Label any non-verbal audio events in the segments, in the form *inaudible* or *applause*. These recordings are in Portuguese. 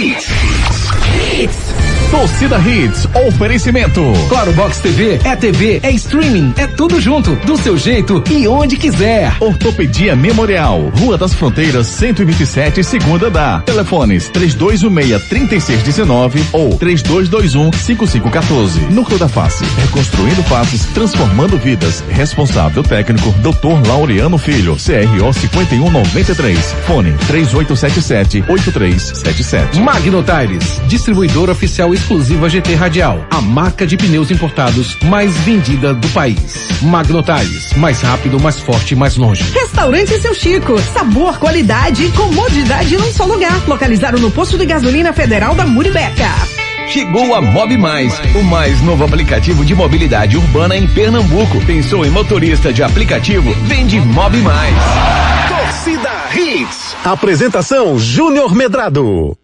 Hits. Torcida Hits, oferecimento. Claro Box TV é TV, é streaming, é tudo junto, do seu jeito e onde quiser. Ortopedia Memorial, Rua das Fronteiras, 127, segunda da. Telefones 3216-3619 ou 3221-5514. Núcleo da Face, reconstruindo faces, transformando vidas. Responsável técnico, Dr. Laureano Filho, CRO 5193. Fone 3877-8377. Magno Tires, distribuidor oficial exclusiva GT Radial, a marca de pneus importados mais vendida do país. Magno Tires, mais rápido, mais forte, mais longe. Restaurante Seu Chico, sabor, qualidade e comodidade num só lugar. Localizado no posto de gasolina federal da Muribeca. Chegou a Mob Mais, o mais novo aplicativo de mobilidade urbana em Pernambuco. Pensou em motorista de aplicativo? Vende Mob Mais. Torcida Hits. Apresentação Júnior Medrado.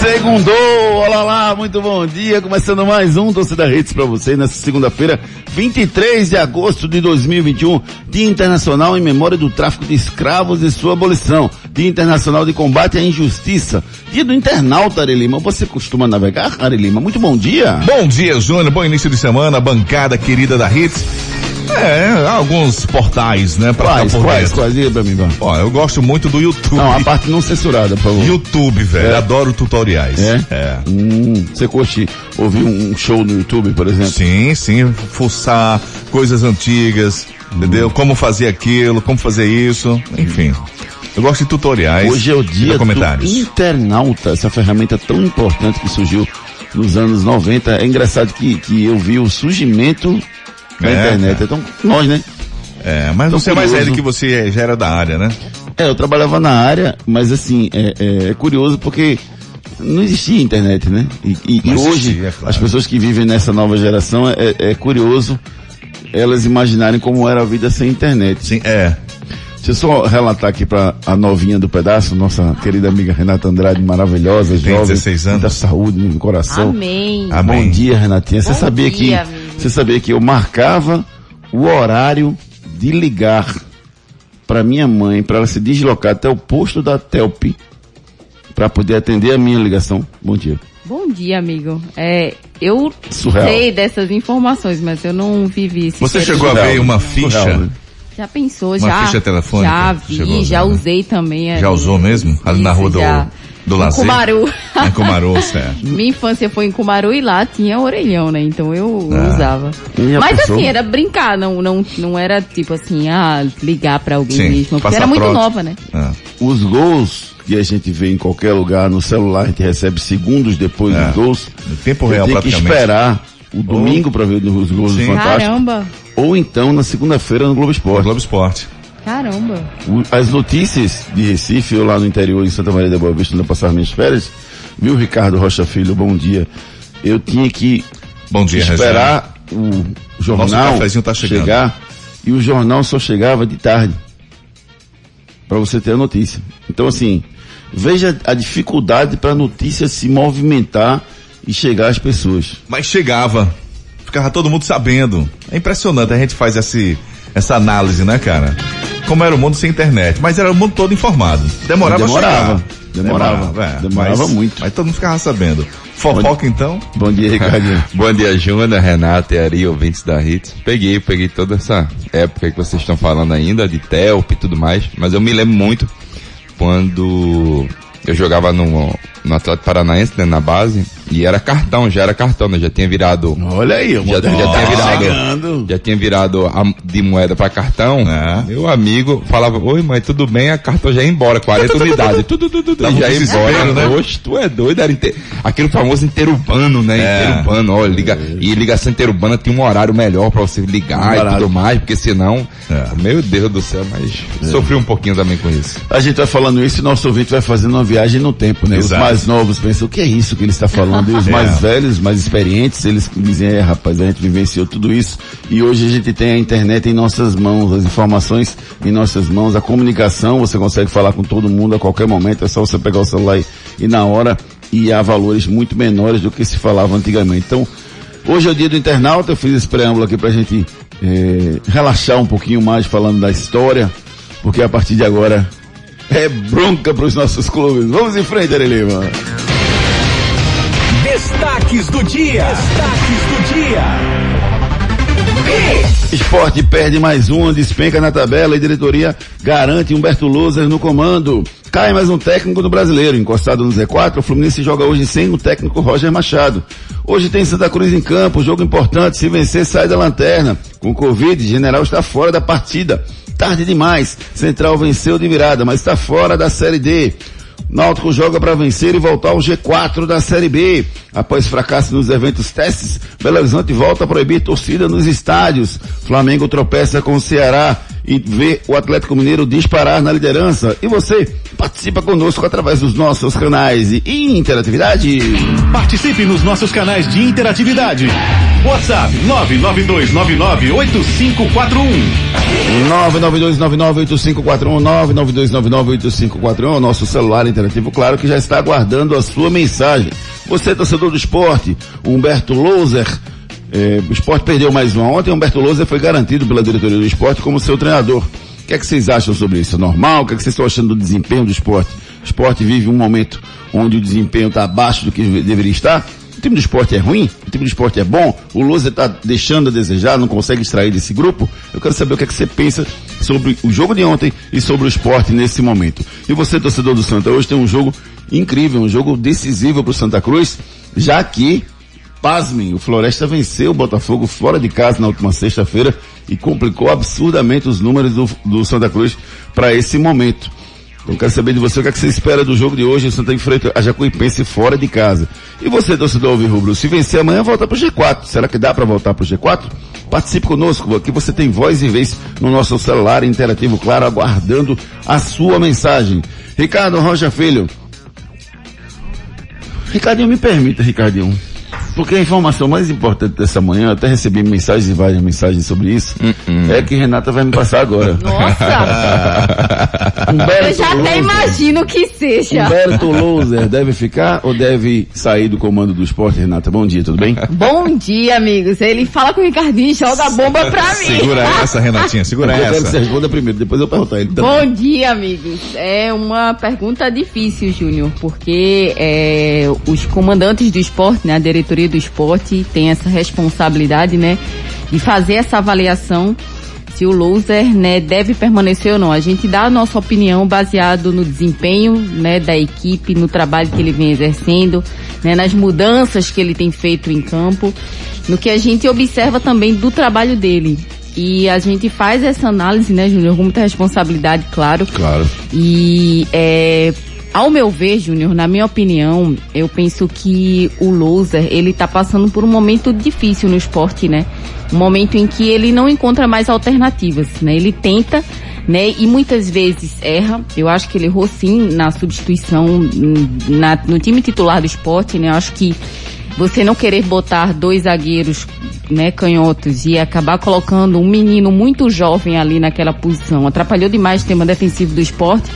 Segundou, olá lá, muito bom dia, começando mais um Torcida Redes para você nessa segunda-feira, 23 de agosto de 2021, Dia Internacional em Memória do Tráfico de Escravos e sua abolição, Dia Internacional de Combate à Injustiça, Dia do Internauta, Ari Lima. Você costuma navegar, Ari Lima? Muito bom dia. Bom dia, Júnior, bom início de semana, bancada querida da Hits. É, alguns portais, né? Pra Quais, ficar por quais, quais? Diga pra mim. Ó, eu gosto muito do YouTube. Não, a parte não censurada, por favor. YouTube, velho. Adoro tutoriais. É? É. Hum, você curte ouvir um show no YouTube, por exemplo? Sim, sim, fuçar coisas antigas, entendeu? Como fazer aquilo, como fazer isso, enfim. Eu gosto de tutoriais. Hoje é o dia do internauta, essa ferramenta tão importante que surgiu nos anos 90. É engraçado que, que eu vi o surgimento da É, internet. Então, nós, né? É, mas Tô você é mais velho que você já era da área, né? É, eu trabalhava na área, mas assim, é, é- é curioso porque não existia internet, né? E, e- e hoje, existia, é claro. as pessoas que vivem nessa nova geração, é, é curioso elas imaginarem como era a vida sem internet. Sim, é. Deixa eu só relatar aqui para a novinha do pedaço, nossa querida amiga Renata Andrade, maravilhosa, Tem jovem, 16 anos. muita saúde no coração. Amém. Amém. Bom dia, Renatinha. Você sabia que dia, amigo. Você sabia que eu marcava o horário de ligar para minha mãe, para ela se deslocar até o posto da Telp para poder atender a minha ligação. Bom dia. Bom dia, amigo. É, eu Surreal. sei dessas informações, mas eu não vivi esse Você chegou a ver uma ficha? Surreal, né? Já pensou, Uma já. ficha telefônica? Já vi, já né? usei também. Já ali. usou mesmo? Ali na Isso, rua do, já. do Em Lazer? Cumaru. Em Cumaru, certo. *laughs* Minha infância foi em Cumaru e lá tinha orelhão, né? Então eu Ah. usava. Mas pessoa? assim, era brincar, não, não, não era tipo assim, ah, ligar pra alguém Sim, mesmo. Porque era muito nova, né? Ah, Os gols que a gente vê em qualquer lugar no celular, a gente recebe segundos depois É. dos gols. No tempo real, tenho que esperar o domingo para ver os gols Sim. do Fantástico. Caramba, Ou então na segunda-feira no Globo Esporte. Globo Esporte. Caramba. As notícias de Recife, eu lá no interior, em Santa Maria da Boa Vista, onde eu passava minhas férias, viu, Ricardo Rocha Filho, bom dia. Eu tinha que Bom dia, Regina. esperar o jornal tá chegando. chegar e o jornal só chegava de tarde para você ter a notícia. Então assim, veja a dificuldade para a notícia se movimentar e chegar às pessoas. Mas chegava. Ficava todo mundo sabendo. É impressionante, a gente faz esse, essa análise, né, cara? Como era o mundo sem internet. Mas era o mundo todo informado. Demorava, Demorava. a chegar. Demorava. é, Demorava mas- muito. Mas todo mundo ficava sabendo. Fofoca, então? Bom dia, Ricardinho. *laughs* Bom dia, Júnior, Renata e Ari, ouvintes da Hits. Peguei, peguei toda essa época que vocês estão falando ainda, de Telp e tudo mais, mas eu me lembro muito quando eu jogava no, no Atlético Paranaense, né, na base, e era cartão, já era cartão, né, já tinha virado, Olha aí, o já, já tinha tá virado, chegando. já tinha virado a- de moeda para cartão, É. meu amigo falava, oi mãe, tudo bem? A cartão já ia embora, 40 unidades, tudo, tudo, tudo, um já ia desespero, embora, né? Oxe, tu é doido, era inte... aquele famoso interurbano, né? É. Interurbano, ó, liga... e ligação interurbana tinha um horário melhor pra você ligar e Barato. tudo mais, porque senão, É. meu Deus do céu, mas sofri um pouquinho também com isso. A gente vai falando isso e nosso ouvinte vai fazendo uma viagem no tempo, né? Exato. Os mais novos pensam, o que é isso que ele está falando? Os É. mais velhos, mais experientes, eles dizem, é rapaz, a gente vivenciou tudo isso e hoje a gente tem a internet em nossas mãos, as informações em nossas mãos, a comunicação, você consegue falar com todo mundo a qualquer momento, é só você pegar o celular e, e na hora e há valores muito menores do que se falava antigamente. Então, hoje é o dia do internauta, eu fiz esse preâmbulo aqui pra gente eh, relaxar um pouquinho mais falando da história, porque a partir de agora é bronca para os nossos clubes. Vamos em frente, Ari Lima. Destaques do dia. Destaques do dia. Esporte perde mais um, despenca na tabela e diretoria garante Humberto Loser no comando. Cai mais um técnico do brasileiro. Encostado no Z4, o Fluminense joga hoje sem o técnico Roger Machado. Hoje tem Santa Cruz em campo, jogo importante. Se vencer, sai da lanterna. Com Covid, General está fora da partida. Tarde demais. Central venceu de virada, mas está fora da Série D. Náutico joga para vencer e voltar ao G4 da Série B. Após fracasso nos eventos testes, Belo Horizonte volta a proibir torcida nos estádios. Flamengo tropeça com o Ceará e vê o Atlético Mineiro disparar na liderança. E você participa conosco através dos nossos canais de interatividade. Participe nos nossos canais de interatividade. WhatsApp 992998541. 992998541, nosso celular interativo, claro que já está aguardando a sua mensagem. Você, torcedor do esporte, Humberto Loser, é, o esporte perdeu mais uma ontem, Humberto Loser foi garantido pela diretoria do esporte como seu treinador. O que é que vocês acham sobre isso? É normal? O que é que vocês estão achando do desempenho do esporte? O esporte vive um momento onde o desempenho está abaixo do que deveria estar. O time do esporte é ruim? O time do esporte é bom? O Loser está deixando a desejar, não consegue extrair desse grupo? Eu quero saber o que é que você pensa sobre o jogo de ontem e sobre o esporte nesse momento. E você, torcedor do Santa, hoje tem um jogo incrível, um jogo decisivo para o Santa Cruz, já que Pasmem, o Floresta venceu o Botafogo fora de casa na última sexta-feira e complicou absurdamente os números do, do Santa Cruz para esse momento. Então quero saber de você o que, é que você espera do jogo de hoje. O Santa enfrenta a Jacuipense fora de casa. E você, torcedor Rubro, se vencer amanhã, volta para o G4. Será que dá para voltar para o G4? Participe conosco, aqui você tem voz e vez no nosso celular interativo, claro, aguardando a sua mensagem. Ricardo Rocha Filho. Ricardinho, me permita, Ricardinho. Porque a informação mais importante dessa manhã, eu até recebi mensagens e várias mensagens sobre isso, é que Renata vai me passar agora. Nossa! *laughs* Humberto Eu já até Loser. imagino que seja. Humberto Loser deve ficar ou deve sair do comando do esporte, Renata? Bom dia, tudo bem? Bom dia, amigos. Ele fala com o Ricardinho e joga a bomba pra mim. Segura *laughs* essa, Renatinha, segura eu quero que você essa. responda primeiro, depois eu perguntar a ele também. Bom dia, amigos. É uma pergunta difícil, Júnior, porque é, os comandantes do esporte, né, a diretoria do esporte, tem essa responsabilidade, né, de fazer essa avaliação se o loser, né, deve permanecer ou não. A gente dá a nossa opinião baseado no desempenho, né, da equipe, no trabalho que ele vem exercendo, né, nas mudanças que ele tem feito em campo, no que a gente observa também do trabalho dele. E a gente faz essa análise, né, Júnior, com muita responsabilidade, claro. Claro. E é, ao meu ver, Júnior, na minha opinião, eu penso que o loser, ele tá passando por um momento difícil no esporte, né? Um momento em que ele não encontra mais alternativas, né? Ele tenta, né? E muitas vezes erra. Eu acho que ele errou sim na substituição na- no time titular do esporte, né? Eu acho que você não querer botar dois zagueiros, né, canhotos e acabar colocando um menino muito jovem ali naquela posição, atrapalhou demais o tema defensivo do esporte.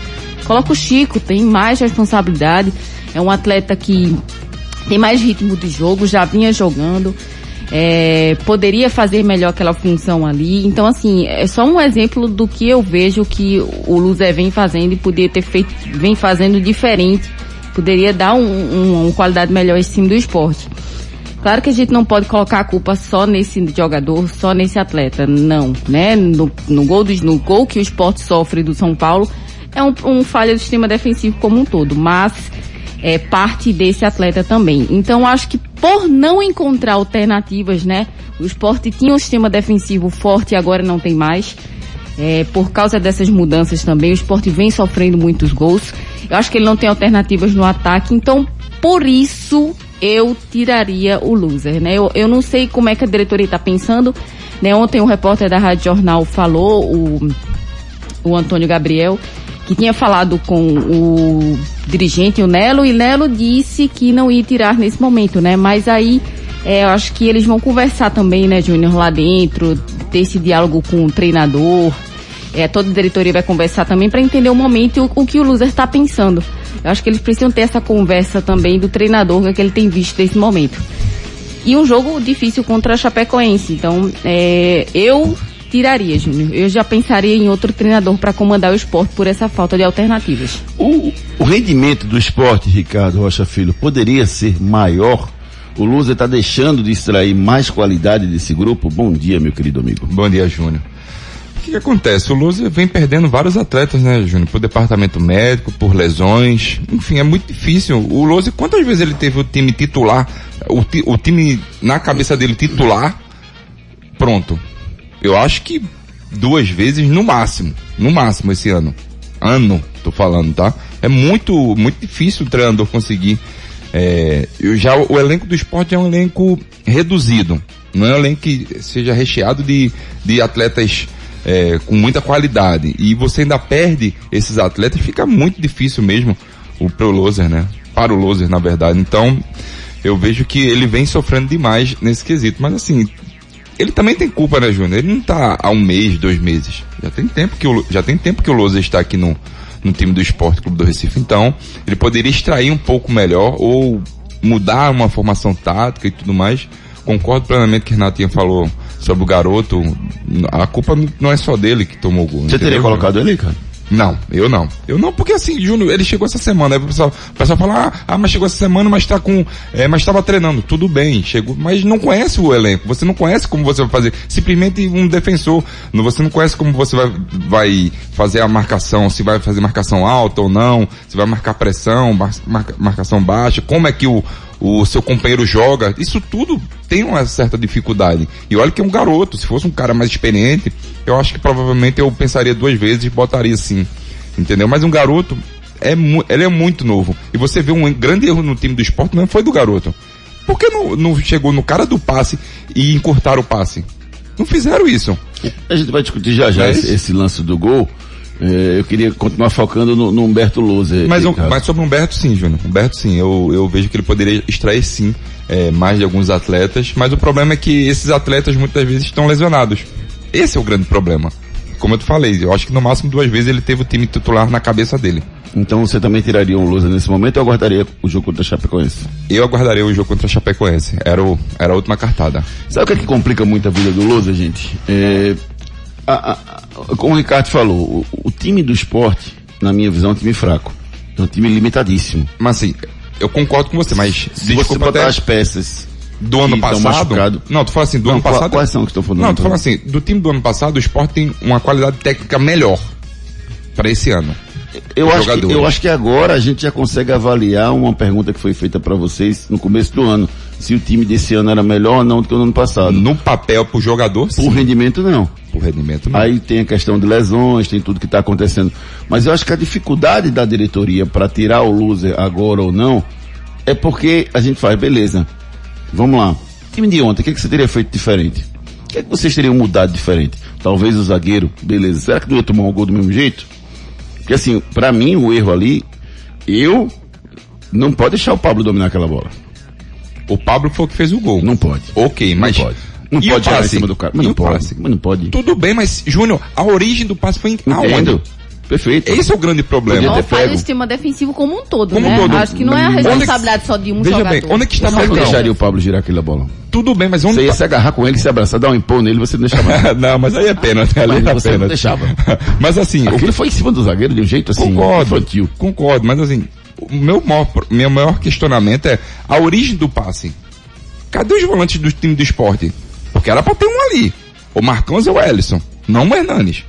Coloca o Chico, tem mais responsabilidade, é um atleta que tem mais ritmo de jogo, já vinha jogando, é, poderia fazer melhor aquela função ali. Então, assim, é só um exemplo do que eu vejo que o Luzé vem fazendo e poderia ter feito, vem fazendo diferente. Poderia dar um, um- uma qualidade melhor esse time do esporte. Claro que a gente não pode colocar a culpa só nesse jogador, só nesse atleta. Não, né? No, no gol, do, no gol que o esporte sofre do São Paulo, é um, um falha do sistema defensivo como um todo. Mas é parte desse atleta também. Então acho que por não encontrar alternativas, né? O esporte tinha um sistema defensivo forte e agora não tem mais. É, por causa dessas mudanças também, o esporte vem sofrendo muitos gols. Eu acho que ele não tem alternativas no ataque, então por isso eu tiraria o loser, né? Eu, eu não sei como é que a diretoria está pensando, né? Ontem o repórter da Rádio Jornal falou, o, o Antônio Gabriel, que tinha falado com o dirigente, o Nelo, e Nelo disse que não ia tirar nesse momento, né? Mas aí é, eu acho que eles vão conversar também, né, Júnior, lá dentro, ter esse diálogo com o treinador. É, toda a diretoria vai conversar também para entender o momento e o, o que o Loser está pensando. Eu acho que eles precisam ter essa conversa também do treinador, o que ele tem visto nesse momento. E um jogo difícil contra a Chapecoense. Então, é, eu tiraria, Júnior. Eu já pensaria em outro treinador para comandar o esporte por essa falta de alternativas. O, o rendimento do esporte, Ricardo Rocha Filho, poderia ser maior? O Lusa está deixando de extrair mais qualidade desse grupo? Bom dia, meu querido amigo. Bom dia, Júnior. O que, que acontece? O Lusa vem perdendo vários atletas, né, Júnior? Por departamento médico, por lesões. Enfim, é muito difícil. O Lusa, quantas vezes ele teve o time titular, o, ti- o time na cabeça dele titular, pronto. Eu acho que duas vezes no máximo. No máximo esse ano. Ano, tô falando, tá? É muito, muito difícil o treinador conseguir. É, eu já, o elenco do esporte é um elenco reduzido. Não é um elenco que seja recheado de, de atletas é, com muita qualidade. E você ainda perde esses atletas, fica muito difícil mesmo o pro Loser, né? Para o Loser, na verdade. Então, eu vejo que ele vem sofrendo demais nesse quesito. Mas assim, ele também tem culpa, né, Júnior? Ele não tá há um mês, dois meses. Já tem tempo que o, já tem tempo que o Lousa está aqui no, no time do Esporte Clube do Recife. Então, ele poderia extrair um pouco melhor ou mudar uma formação tática e tudo mais. Concordo plenamente com o Renatinha falou sobre o garoto. A culpa não é só dele que tomou o gol. Você teria entendeu, colocado ele, cara? Não, eu não. Eu não, porque assim, Júnior, ele chegou essa semana. Aí o pessoal, o pessoal fala, ah, ah, mas chegou essa semana, mas tá com. É, mas estava treinando. Tudo bem, chegou, mas não conhece o elenco. Você não conhece como você vai fazer. Simplesmente um defensor. Você não conhece como você vai, vai fazer a marcação, se vai fazer marcação alta ou não, se vai marcar pressão, mar- marca- marcação baixa, como é que o, o seu companheiro joga. Isso tudo tem uma certa dificuldade. E olha que é um garoto. Se fosse um cara mais experiente, eu acho que provavelmente eu pensaria duas vezes e botaria sim. Entendeu? Mas um garoto, é ele é muito novo. E você vê um grande erro no time do esporte, não foi do garoto. Por que não, não chegou no cara do passe e encurtaram o passe? Não fizeram isso. A gente vai discutir já já É esse, esse lance do gol. É, eu queria continuar focando no, no Humberto Lousa. Mas, um- mas sobre o Humberto, sim, Júnior. Humberto, sim. Eu, eu vejo que ele poderia extrair, sim, é, mais de alguns atletas. Mas o problema é que esses atletas muitas vezes estão lesionados. Esse é o grande problema. Como eu te falei, eu acho que no máximo duas vezes ele teve o time titular na cabeça dele. Então você também tiraria um Lousa nesse momento ou aguardaria o jogo contra a Chapecoense? Eu aguardaria o jogo contra a Chapecoense. Era, o, era a última cartada. Sabe o que é que complica muito a vida do Lousa, gente? É, a- a- como o Ricardo falou, o, o time do esporte, na minha visão, é um time fraco. É um time limitadíssimo. Mas assim, eu concordo com você, mas Se você desculpa botar até as peças do ano passado. Não, tu fala assim, do Não, ano passado. quais são que estão falando? Não, tu fala assim, do time do ano passado, o Sport tem uma qualidade técnica melhor para esse ano. Eu acho, que, eu acho que agora a gente já consegue avaliar uma pergunta que foi feita para vocês no começo do ano. Se o time desse ano era melhor ou não do que o ano passado. No papel pro jogador, sim. Por rendimento, não. Por rendimento, não. Aí tem a questão de lesões, tem tudo que está acontecendo. Mas eu acho que a dificuldade da diretoria para tirar o loser agora ou não é porque a gente faz, beleza. Vamos lá. Time de ontem, o que, que você teria feito diferente? O que, que vocês teriam mudado diferente? Talvez o zagueiro, beleza. Será que não ia tomar um gol do mesmo jeito? Porque assim, para mim o erro ali, eu não pode deixar o Pablo dominar aquela bola. O Pablo foi o que fez o gol. Não pode. Ok, mas. Não pode. Não E pode o chegar em passe? cima do cara. Mas E não o pode. passe? Mas não pode. Tudo bem, mas, Júnior, a origem do passe foi em aonde? Perfeito. Esse é o grande problema. Não faz o sistema defensivo como um todo, Como né? um todo. Acho que não é a é que- responsabilidade só de um Veja jogador. bem, onde é que está Você não deixaria o Pablo girar aquela bola. Tudo bem, mas onde Você ia tá- se agarrar com ele, se abraçar, dar um empurro nele, você não deixava. *laughs* não, mas aí é pênalti. Ali Mas é você não deixava. *laughs* mas assim, o Aquilo foi em cima do zagueiro de um jeito assim, Concordo, infantil. concordo, mas assim, o meu maior, meu maior questionamento é a origem do passe. Cadê os volantes do time do esporte? Porque era pra ter um ali. O Marcãos ou o Ellison, não o Hernanes.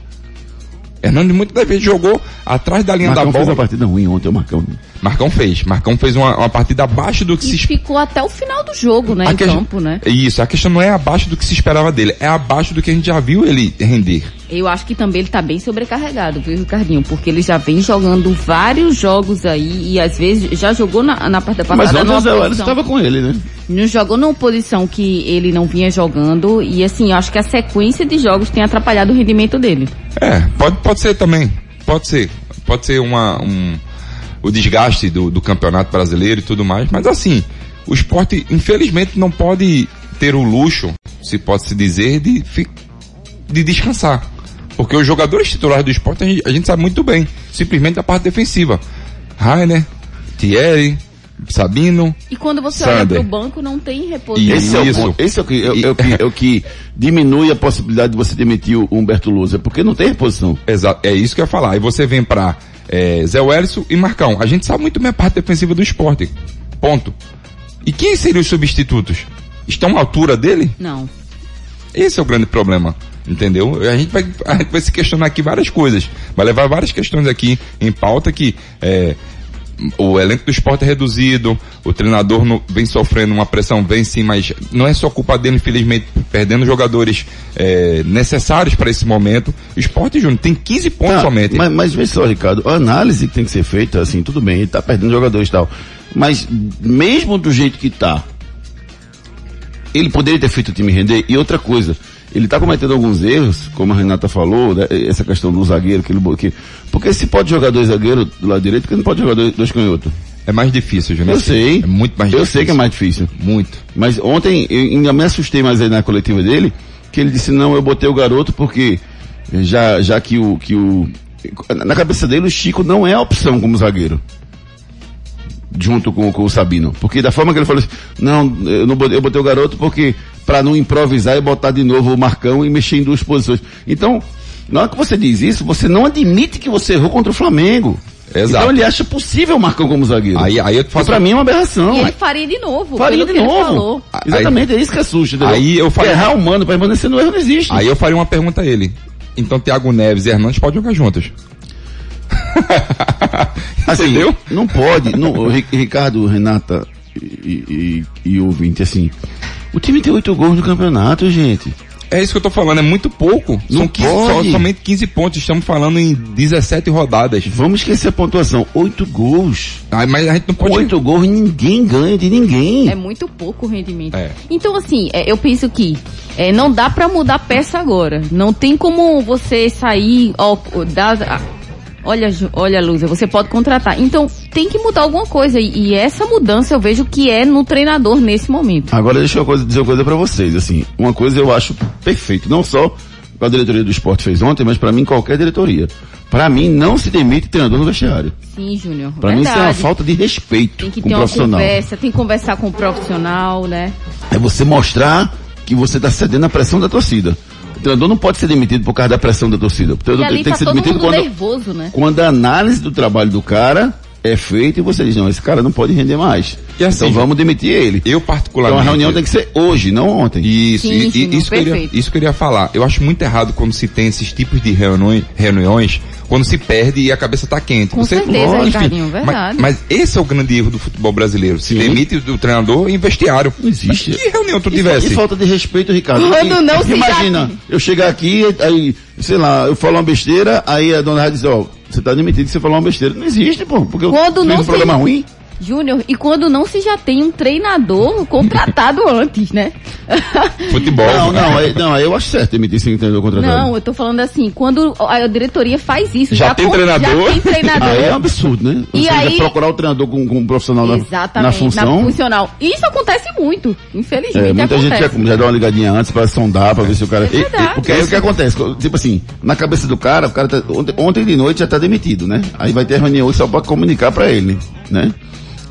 Hernandes muitas vezes jogou atrás da linha Marcão da fez bola. uma partida ruim ontem, o Marcão. Marcão fez. Marcão fez uma, uma partida abaixo do que E se esperava. ficou até o final do jogo, né? A Em que- campo, né? Isso, a questão não é abaixo do que se esperava dele, é abaixo do que a gente já viu ele render. Eu acho que também ele tá bem sobrecarregado, viu, Ricardinho? Porque ele já vem jogando vários jogos aí e às vezes já jogou na, na parte da Mas passada ontem numa o Zé estava com ele, né? Não jogou numa posição que ele não vinha jogando e assim, eu acho que a sequência de jogos tem atrapalhado o rendimento dele. É, pode, pode ser também. Pode ser. Pode ser uma, um, o desgaste do, do campeonato brasileiro e tudo mais. Mas assim, o esporte, infelizmente, não pode ter o luxo, se pode se dizer, de, de descansar. Porque os jogadores titulares do esporte, a gente, a gente sabe muito bem. Simplesmente da parte defensiva. Rainer, Thierry, Sabino. E quando você Sander. olha pro banco, não tem reposição. Esse é, o, Isso. Esse é o que, é, é o que, é o que diminui a possibilidade de você demitir o Humberto Lousa, porque não tem reposição. Exato, é isso que eu ia falar. Aí você vem pra é, Zé Wellison e Marcão. A gente sabe muito bem a parte defensiva do esporte. Ponto. E quem seriam os substitutos? Estão à altura dele? Não. Esse é o grande problema. Entendeu? A gente, vai, a gente vai se questionar aqui várias coisas. Vai levar várias questões aqui em pauta que é, o elenco do esporte é reduzido, o treinador não- vem sofrendo uma pressão, vem sim, mas não é só culpa dele, infelizmente, perdendo jogadores é, necessários para esse momento. O esporte, Júnior, tem 15 pontos Tá, somente. Mas, mas vê só, Ricardo, a análise que tem que ser feita, assim, tudo bem, ele tá perdendo jogadores e tal. Mas mesmo do jeito que tá, ele poderia ter feito o time render. E outra coisa, ele tá cometendo alguns erros, como a Renata falou, né, essa questão do zagueiro, que ele, que, porque se pode jogar dois zagueiros do lado direito, porque não pode jogar dois, dois canhotos. É mais difícil, Júnior. Eu sei. É muito mais Eu difícil. sei que é mais difícil. Muito. Mas ontem eu ainda me assustei mais aí na coletiva dele, que ele disse, não, eu botei o garoto porque já, já que o, que o, na cabeça dele o Chico não é a opção como zagueiro. Junto com, com o Sabino. Porque da forma que ele falou assim, não, eu não botei, eu botei o garoto porque, para não improvisar e botar de novo o Marcão e mexer em duas posições. Então, na hora que você diz isso, você não admite que você errou contra o Flamengo. Exato. Então ele acha possível o Marcão como zagueiro. Aí, aí eu te E faço. pra mim é uma aberração. E ele faria de novo. Faria de novo. falou. Exatamente, é isso que assusta. entendeu? Aí eu falei- Errar humano permanecer no erro não existe. Aí eu faria uma pergunta a ele. Então Thiago Neves e Hernandes podem jogar juntos. *laughs* Assim, Entendeu? Não pode. Não, Ricardo, Renata e, e, e ouvinte, assim. O time tem oito gols no campeonato, gente. É isso que eu tô falando, é muito pouco. Não São 15, só- somente 15 pontos. Estamos falando em 17 rodadas. Vamos esquecer a pontuação. Oito gols. Ah, mas a gente não pode. oito gols, ninguém ganha de ninguém. É muito pouco o rendimento. É. Então, assim, é, eu penso que é, não dá pra mudar peça agora. Não tem como você sair, ó, dar, olha, olha, Lúcia, você pode contratar. Então, tem que mudar alguma coisa. E, e essa mudança eu vejo que é no treinador nesse momento. Agora deixa eu coisa- dizer uma coisa pra vocês, assim, uma coisa eu acho perfeito, não só o que a diretoria do esporte fez ontem, mas pra mim qualquer diretoria. Pra mim não se demite treinador no vestiário. Sim, Júnior. Pra mim isso é uma falta de respeito Tem que com o ter uma profissional. conversa, tem que conversar com o profissional, né? É você mostrar que você está cedendo à pressão da torcida. O treinador não pode ser demitido por causa da pressão da torcida. O treinador tem que tá ser todo demitido quando, nervoso, né? quando a análise do trabalho do cara é feita e você diz, não, esse cara não pode render mais. E assim, então vamos demitir ele. Eu Então particularmente. a reunião tem que ser hoje, não ontem. Isso, Sim, e- Júnior, isso, que eu perfeito. isso que eu iria falar. Eu acho muito errado quando se tem esses tipos de reuniões, reuniões quando se perde e a cabeça tá quente. Com certeza, Lógico, Ricardinho, mas- verdade. Mas, esse é o grande erro do futebol brasileiro. Se Sim. demite do treinador em vestiário. Não existe. Mas que reunião tu E tivesse? E falta de respeito, Ricardo. Quando não se Imagina, eu chegar aqui, aí, sei lá, eu falo uma besteira, aí a dona Rádio diz, ó, você tá demitido que você falou uma besteira. Não existe, pô. Porque Quando eu fiz um programa ruim. Júnior, e quando não se já tem um treinador contratado *laughs* antes, né? *laughs* Futebol. Não, não, aí, não, aí eu acho certo demitir sem treinador contratado. Não, eu tô falando assim, quando a diretoria faz isso. Já tem con- treinador? Já tem treinador. Aí é um absurdo, né? E Você aí- procurar o treinador com, com um profissional na, Exatamente, na função. funcional. Isso acontece muito, infelizmente É, muita gente acontece. já, já dá uma ligadinha antes pra sondar, pra ver se o cara. É verdade. Porque aí o que acontece? Tipo assim, na cabeça do cara, o cara tá, ontem, ontem de noite já tá demitido, né? Aí vai ter reunião hoje só pra comunicar pra ele, né?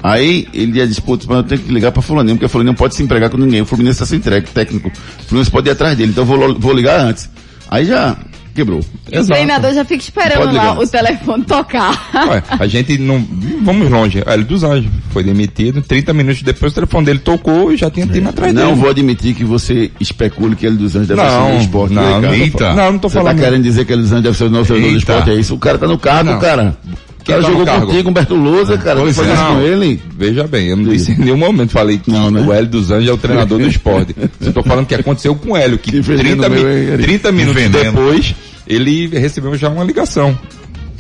Aí ele ia disputar, mas eu tenho que ligar pra Fulaninho, porque o Fulaninho não pode se empregar com ninguém. O Fluminense tá sem técnico. O Fluminense pode ir atrás dele, então eu vou, vou ligar antes. Aí já quebrou. O treinador já fica esperando lá o telefone tocar. Ué, a gente não. Vamos longe. Hélio dos Anjos foi demitido. 30 minutos depois o telefone dele tocou e já tinha time atrás Não dele. vou admitir que você especule que ele dos Anjos deve ser Não, do esporte. não, né, cara? eita. Não, não tô Você falando. tá querendo dizer que ele dos Anjos deve ser o novo treinador do esporte, é isso? O cara tá no cargo, Não. cara. O cara tá jogou cargo? contigo, Humberto Lousa, cara. Pois Não é. isso com Não. ele. Veja bem, eu não disse em nenhum momento, falei que Não, né? o Hélio dos Anjos é o treinador do esporte. *laughs* Eu tô falando que aconteceu com o Hélio, que Que veneno 30, mi- meu, hein, Eric? 30 minutos veneno. depois, ele recebeu já uma ligação.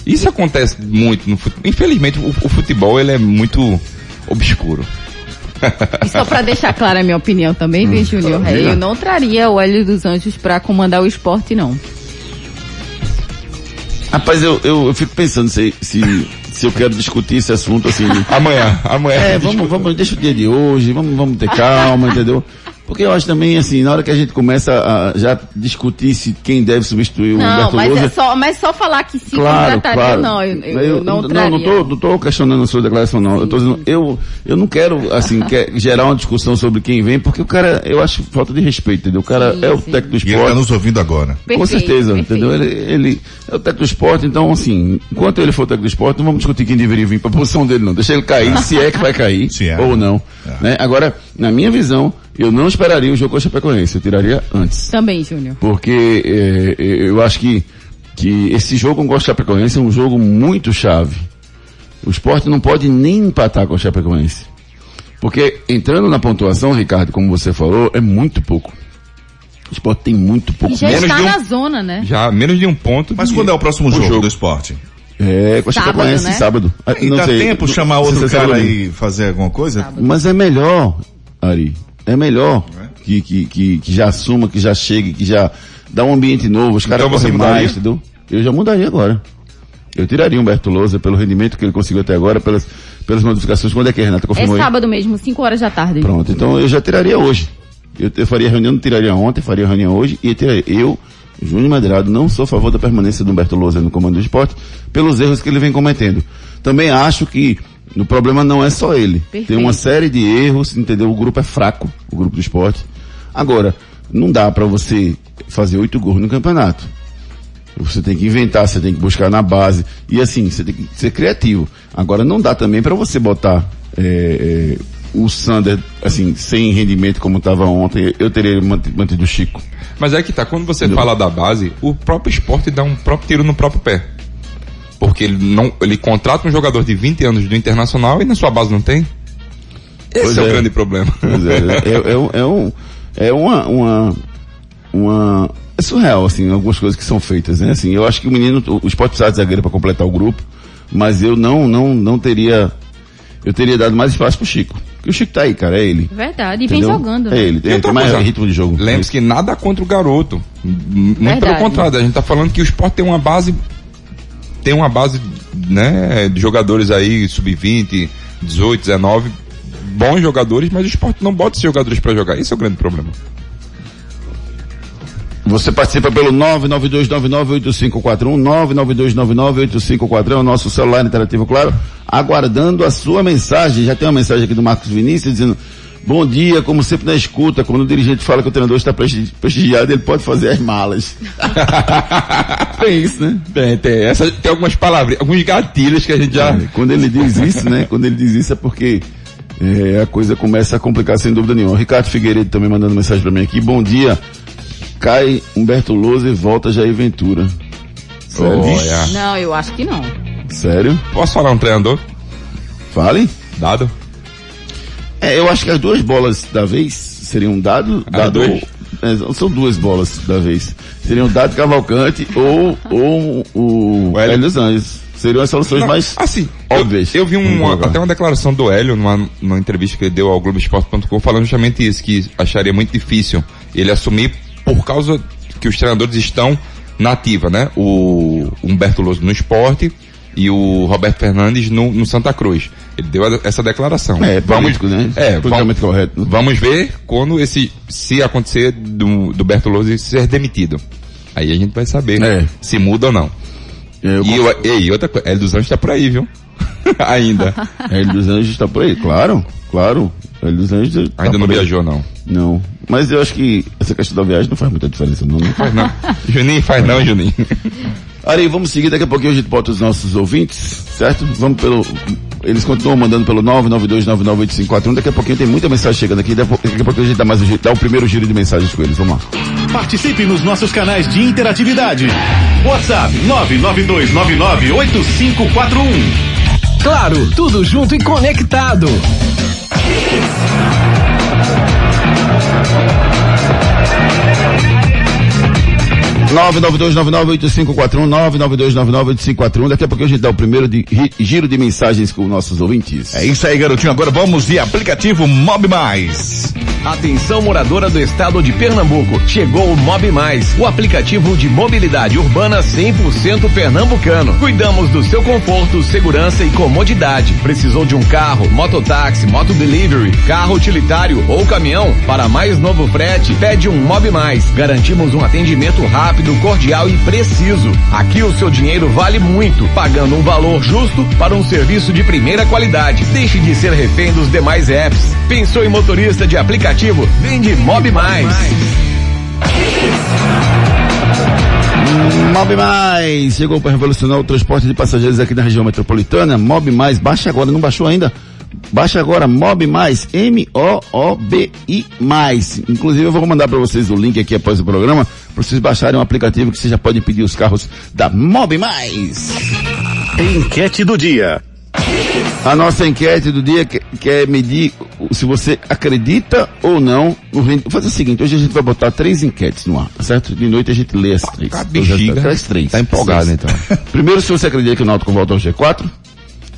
Isso acontece muito no futebol. Infelizmente, o, o futebol ele é muito obscuro. E só pra deixar clara a minha opinião também, viu, Júnior? diga. Eu não traria o Hélio dos Anjos pra comandar o esporte, não. Rapaz, eu, eu, eu fico pensando se, se, se eu quero discutir esse assunto assim. Amanhã, amanhã. É, vamos, vamos, deixa o dia de hoje, vamos, vamos ter calma, entendeu? Porque eu acho também, assim, na hora que a gente começa a já discutir se quem deve substituir o Não, Humberto mas Lousa... é só, mas só falar que sim Claro, contrataria, claro. não, eu, eu, eu não não, traria. não tô, não tô questionando a sua declaração, não. Eu tô dizendo, eu, eu não quero, assim, quer, gerar uma discussão sobre quem vem, porque o cara, eu acho falta de respeito, entendeu? O cara Sim, é o sim. técnico do E ele esporte. tá nos ouvindo agora. Com Perfeito, certeza, perfeito. entendeu? Ele, ele é o técnico do esporte, então assim, enquanto ele for o técnico do esporte, não vamos discutir quem deveria vir para a posição dele, não. Deixa ele cair, se é que vai cair, Se é. ou não. Né? Agora, na minha visão, eu não esperaria o jogo com a Chapecoense, eu tiraria antes. Também, Júnior. Porque eh, eh, eu acho que, que esse jogo com o Chapecoense é um jogo muito chave. O esporte não pode nem empatar com o Chapecoense. Porque entrando na pontuação, Ricardo, como você falou, é muito pouco. O esporte tem muito pouco. E já menos está de um- na zona, né? Já menos de um ponto. Mas de- quando é o próximo jogo, do esporte? É, com a Sábado, Chapecoense, né? sábado. Ah, E não dá sei, tempo não- chamar outro é cara sábado. e fazer alguma coisa? Mas é melhor, Ari, é melhor que, que, que, que já assuma, que já chegue, que já dá um ambiente novo, os caras Então correm mais, entendeu? Eu já mudaria agora. Eu tiraria o Humberto Lousa pelo rendimento que ele conseguiu até agora, pelas, pelas modificações. Quando é que a Renata É confirmou aí? sábado mesmo, 5 horas da tarde. Pronto, então eu já tiraria hoje. Eu, eu faria reunião, não tiraria ontem, faria reunião hoje e tiraria. Eu, Júnior Madeirado, não sou a favor da permanência do Humberto Lousa no comando do esporte pelos erros que ele vem cometendo. Também acho que o problema não é só ele. Perfeito. Tem uma série de erros, entendeu? O grupo é fraco, o grupo do esporte. Agora, não dá para você fazer oito gols no campeonato. Você tem que inventar, você tem que buscar na base. E assim, você tem que ser criativo. Agora não dá também para você botar é, é, o Sander, assim, sem rendimento como estava ontem. Eu teria manti- mantido o Chico. Mas é que tá, quando você Entendeu? fala da base, o próprio esporte dá um próprio tiro no próprio pé. Porque ele não, ele contrata um jogador de 20 anos do Internacional e na sua base não tem. Esse Pois é, o é. grande problema. Pois é, é, é, um- é, um, é uma, uma, uma, é surreal, assim, algumas coisas que são feitas, né? Assim, eu acho que o menino, o esporte precisa de zagueiro para completar o grupo, mas eu não, não, não teria, eu teria dado mais espaço pro Chico. Porque o Chico tá aí, cara, é ele. Verdade, e vem jogando. É né? ele, E tem, tem mais ritmo de jogo. Lembre-se que nada contra o garoto. Muito pelo Verdade. contrário, a gente tá falando que o esporte tem uma base, tem uma base, né, de jogadores aí, sub-20, 18, 19, bons jogadores, mas o esporte não bota esses jogadores pra jogar. Esse é o grande problema. Você participa pelo 992998541, 992998541, é o nosso celular interativo, claro, aguardando a sua mensagem. Já tem uma mensagem aqui do Marcos Vinícius dizendo, bom dia, como sempre na escuta, quando o dirigente fala que o treinador está prestigi- prestigiado, ele pode fazer as malas. *laughs* tem isso, né? Tem, tem, essa, tem algumas palavras, alguns gatilhos que a gente já... É, Quando ele diz isso, né? *laughs* Quando ele diz isso é porque é, a coisa começa a complicar sem dúvida nenhuma. Ricardo Figueiredo também mandando mensagem para mim aqui. Bom dia. Cai Humberto Lousa e volta Jair Ventura. Sério? Olha. Não, eu acho que não. Sério? Posso falar um treinador? Fale. Dado? É, eu acho que as duas bolas da vez seriam dado, dado é, são duas bolas da vez. Seriam dado Cavalcante ou, ou o O Hélio. Dos Anjos. Seriam as soluções Não, mais assim, óbvias. Eu, eu vi uma, até uma declaração do Hélio numa, numa entrevista que ele deu ao Globoesporte.com falando justamente isso, que acharia muito difícil ele assumir por causa que os treinadores estão na ativa, né? O Humberto Lousa no esporte e o Roberto Fernandes no, no Santa Cruz. Ele deu a- essa declaração. É, político, né? É, vamos, correto. vamos ver quando esse, se acontecer do, do Bertolozzi ser demitido. Aí a gente vai saber É. se muda ou não. Eu E, eu, e outra coisa, Hélio dos Anjos tá por aí, viu? *laughs* Ainda. *laughs* Hélio dos Anjos está por aí, claro, claro. Hélio dos Anjos tá Ainda não aí. viajou, não. Não. Mas eu acho que essa questão da viagem não faz muita diferença, não. né? Faz não. *laughs* Juninho, faz não, Juninho. Ari, vamos seguir, daqui a pouquinho a gente bota os nossos ouvintes, certo? Vamos pelo. Eles continuam mandando pelo 992998541. Daqui a pouquinho tem muita mensagem chegando aqui. Daqui a pouquinho a gente dá, mais um dá o primeiro giro de mensagens com eles. Vamos lá. Participe nos nossos canais de interatividade. WhatsApp 992998541. Claro, tudo junto e conectado. Um, 992998541, 992998541. Daqui a pouquinho a gente dá o primeiro de- giro de mensagens com nossos ouvintes. É isso aí, garotinho. Agora vamos de aplicativo Mob Mais. Atenção moradora do estado de Pernambuco. Chegou o Mob Mais, o aplicativo de mobilidade urbana 100% pernambucano. Cuidamos do seu conforto, segurança e comodidade. Precisou de um carro, mototáxi, motodelivery, carro utilitário ou caminhão? Para mais novo frete, pede um Mob Mais. Garantimos um atendimento rápido, cordial e preciso. Aqui o seu dinheiro vale muito, pagando um valor justo para um serviço de primeira qualidade. Deixe de ser refém dos demais apps. Pensou em motorista de aplicativo? Vende Mob Mais. Mob Mais chegou para revolucionar o transporte de passageiros aqui na região metropolitana. Mob Mais, baixa agora, não baixou ainda? Baixa agora Mob Mais, M-O-O-B-I Mais. Inclusive eu vou mandar para vocês o link aqui após o programa para vocês baixarem um aplicativo que você já pode pedir os carros da Mob Mais. Enquete do dia. A nossa enquete do dia que- quer medir se você acredita ou não no rendi- Vou fazer o seguinte, hoje a gente vai botar três enquetes no ar, tá certo? De noite a gente lê as três. Tá Os bexiga. resultados, As três. Tá empolgado, Seis. então. Primeiro, se você acredita que o Náutico volta ao G4,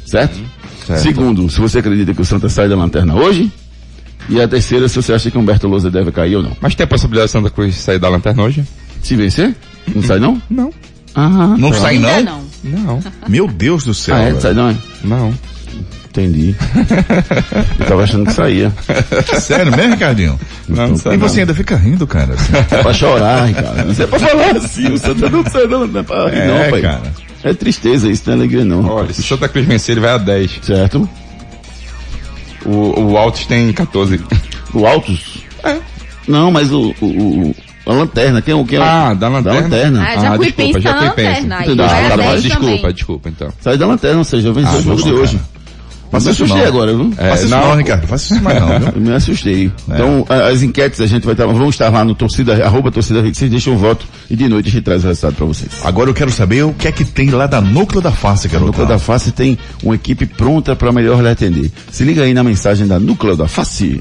certo? Certo. Segundo, se você acredita que o Santa sai da lanterna hoje. E a terceira, se você acha que o Humberto Lousa deve cair ou não. Mas tem a possibilidade de Santa Cruz sair da lanterna hoje? Se vencer? Não sai não? Não. Ah, Não sai Ainda não? não. Não. *laughs* Meu Deus do céu. ah é? Sai não, é? Não. Entendi. *laughs* Eu tava achando que saía. Sério mesmo, Ricardinho? Não, não sai E você não. ainda fica rindo, cara. assim. É pra chorar, Ricardo. Não é pra falar assim, o Santa não sai não, não é pra rir É, não, pai. cara. É tristeza isso, não é alegria não. Olha, se Santa Cruz vencer, ele vai a 10. Certo? O, o Altos tem 14. O Altos? É. Não, mas o, o, o- a lanterna, quem é o que é? Ah, da lanterna. Da lanterna. Ah, lanterna, vai Ah, a tá, 10 mas desculpa, também. desculpa então. Sai da lanterna, ou seja, eu venci Ah, o jogo não, de cara. hoje. Mas me assustei não. agora, viu? É, Faça isso não. não, Ricardo. Faça isso mais não, viu? *laughs* Me assustei. É. Então, as enquetes a gente vai estar, vamos estar lá no torcida, arroba torcida vocês deixam o voto e de noite a gente traz o resultado pra vocês. Agora eu quero saber o que é que tem lá da Núcleo da Face, garoto. Núcleo da Face tem uma equipe pronta para melhor lhe atender. Se liga aí na mensagem da Núcleo da Face.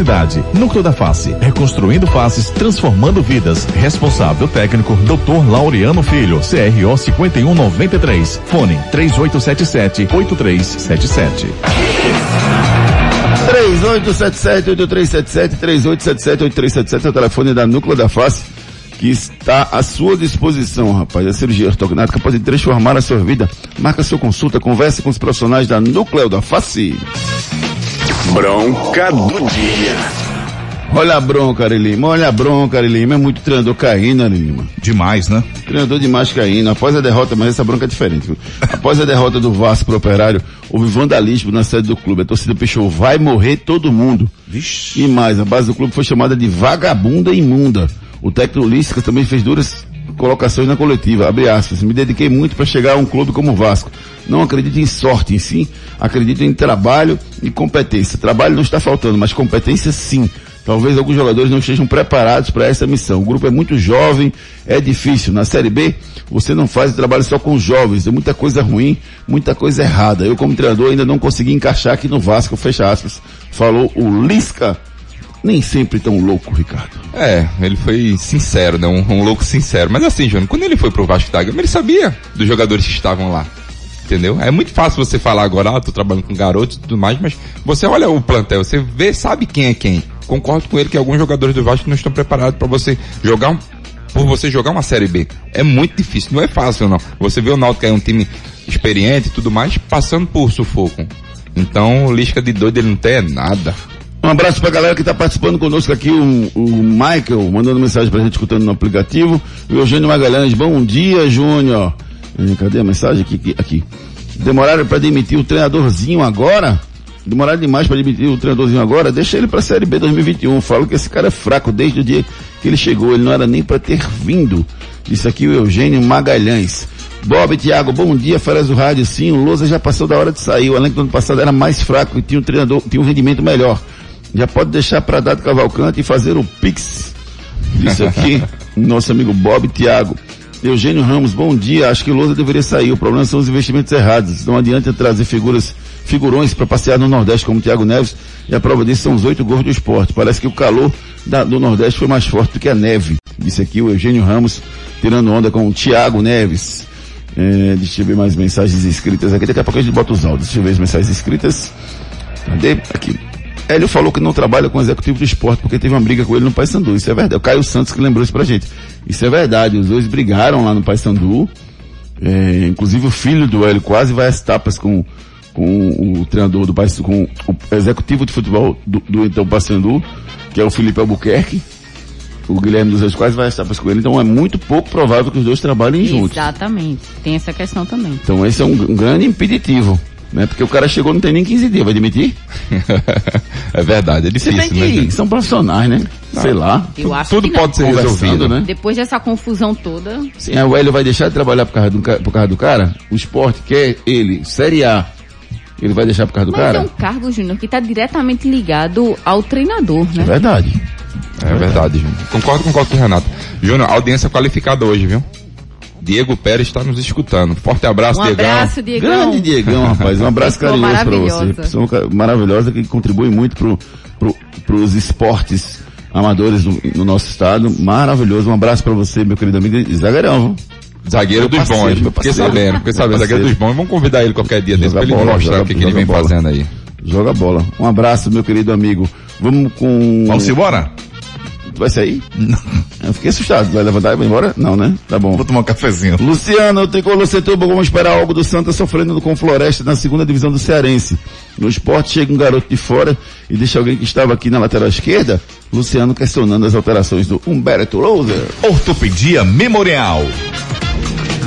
Núcleo da Face, reconstruindo faces, transformando vidas. Responsável técnico, Dr. Laureano Filho, CRO 5193. Fone 3877 8377. 3877-8377, 3877-8377 é o telefone da Núcleo da Face, que está à sua disposição, rapaz. A cirurgia ortognática pode transformar a sua vida. Marca sua consulta, converse com os profissionais da Núcleo da Face. Bronca do dia. Olha a bronca, Ari Lima, olha a bronca, Ari Lima. É muito treinador caindo, Ari Lima. Demais, né? Treinador demais caindo. Após a derrota, mas essa bronca é diferente. Viu? Após a derrota do Vasco pro Operário, houve vandalismo na sede do clube. A torcida pichou, vai morrer todo mundo. Vixe. E mais, a base do clube foi chamada de vagabunda imunda. O técnico Lística também fez duras colocações na coletiva, abre aspas, me dediquei muito para chegar a um clube como o Vasco. Não acredito em sorte em si, acredito em trabalho e competência. Trabalho não está faltando, mas competência sim. Talvez alguns jogadores não estejam preparados para essa missão. O grupo é muito jovem, é difícil. Na Série B, você não faz o trabalho só com jovens, é muita coisa ruim, muita coisa errada. Eu como treinador ainda não consegui encaixar aqui no Vasco, fecha aspas. Falou o Lisca, nem sempre tão louco, Ricardo. É, ele foi sincero, né? Um, um louco sincero. Mas assim, Júnior, quando ele foi pro Vasco da Gama, ele sabia dos jogadores que estavam lá. Entendeu? É muito fácil você falar agora, ah, tô trabalhando com garotos e tudo mais, mas você olha o plantel, você vê, sabe quem é quem. Concordo com ele que alguns jogadores do Vasco não estão preparados para você jogar por você jogar uma Série B. É muito difícil, não é fácil não. Você vê o Náutico é um time experiente e tudo mais, passando por sufoco. Então, o Lisca de doido ele não tem é nada. Um abraço pra galera que tá participando conosco aqui, o, o Michael, mandando mensagem pra gente, escutando no aplicativo. E o Eugênio Magalhães, bom dia, Júnior. Eh, Cadê a mensagem? Aqui, aqui. Demoraram pra demitir o treinadorzinho agora? Demoraram demais pra demitir o treinadorzinho agora? Deixa ele pra Série B 2021. Falo que esse cara é fraco desde o dia que ele chegou. Ele não era nem pra ter vindo. Isso aqui o Eugênio Magalhães. Bob, Thiago, bom dia, Feras do Rádio. Sim, o Lousa já passou da hora de sair. O elenco do ano passado era mais fraco e tinha um treinador, tinha um rendimento melhor. Já pode deixar para Dado Cavalcante e fazer o Pix. Isso aqui, *laughs* nosso amigo Bob Tiago. Eugênio Ramos, bom dia. Acho que Lousa deveria sair. O problema são os investimentos errados. Não adianta trazer figuras, figurões para passear no Nordeste como Tiago Neves. E a prova disso são os oito gols do esporte. Parece que o calor da, do Nordeste foi mais forte do que a neve. Disse aqui o Eugênio Ramos, tirando onda com o Tiago Neves. É, deixa eu ver mais mensagens escritas aqui. Daqui a pouco a gente bota os áudios. Deixa eu ver as mensagens escritas. Cadê? Aqui. Hélio falou que não trabalha com o executivo do esporte porque teve uma briga com ele no Paysandu. Isso é verdade. O Caio Santos que lembrou isso pra gente. Isso é verdade. Os dois brigaram lá no Paysandu. É, inclusive o filho do Hélio quase vai às tapas com, com o treinador do Paysandu, com o executivo de futebol do, do então Paysandu, que é o Felipe Albuquerque. O Guilherme dos Reis quase vai às tapas com ele. Então é muito pouco provável que os dois trabalhem juntos. Exatamente. Tem essa questão também. Então esse é um, um grande impeditivo. Né? Porque o cara chegou não tem nem 15 dias, vai demitir? *laughs* é verdade, é Você difícil, tem que, né? são profissionais, né? Sei lá. Eu acho Tudo pode ser resolvido. né? Depois dessa confusão toda, Sim, aí o Hélio vai deixar de trabalhar por causa do, por causa do cara? O esporte quer ele, Série A. Ele vai deixar por causa do mas é cara? um cargo, Júnior, que está diretamente ligado ao treinador, É né? verdade. É verdade, Júnior. Concordo, concordo com o Renato. Júnior, audiência qualificada hoje, viu? Diego Pérez está nos escutando. Forte abraço, Um Diegão. abraço, Diegão. Grande Diegão, rapaz. Um abraço *laughs* carinhoso pra você. Pessoa maravilhosa que contribui muito pro, pro, pros esportes amadores do, no nosso estado. Maravilhoso. Um abraço pra você, meu querido amigo. E Zagueirão, viu? Zagueiro Meu dos parceiro, bons. Fiquei sabendo, fiquei sabendo. Zagueiro dos bons. Vamos convidar ele qualquer dia desse pra ele bola, mostrar joga- o que, que ele vem bola. fazendo aí. Joga bola. Um abraço, meu querido amigo. Vamos com. Vamos embora? Vai sair? *laughs* Eu fiquei assustado. Vai levantar e vai embora? Não, né? Tá bom. Vou tomar um cafezinho. Luciano, Tricolor Setúbal, vamos esperar algo do Santa sofrendo com Floresta na segunda divisão do Cearense. No esporte chega um garoto de fora e deixa alguém que estava aqui na lateral esquerda, Luciano questionando as alterações do Humberto Louser. Ortopedia Memorial.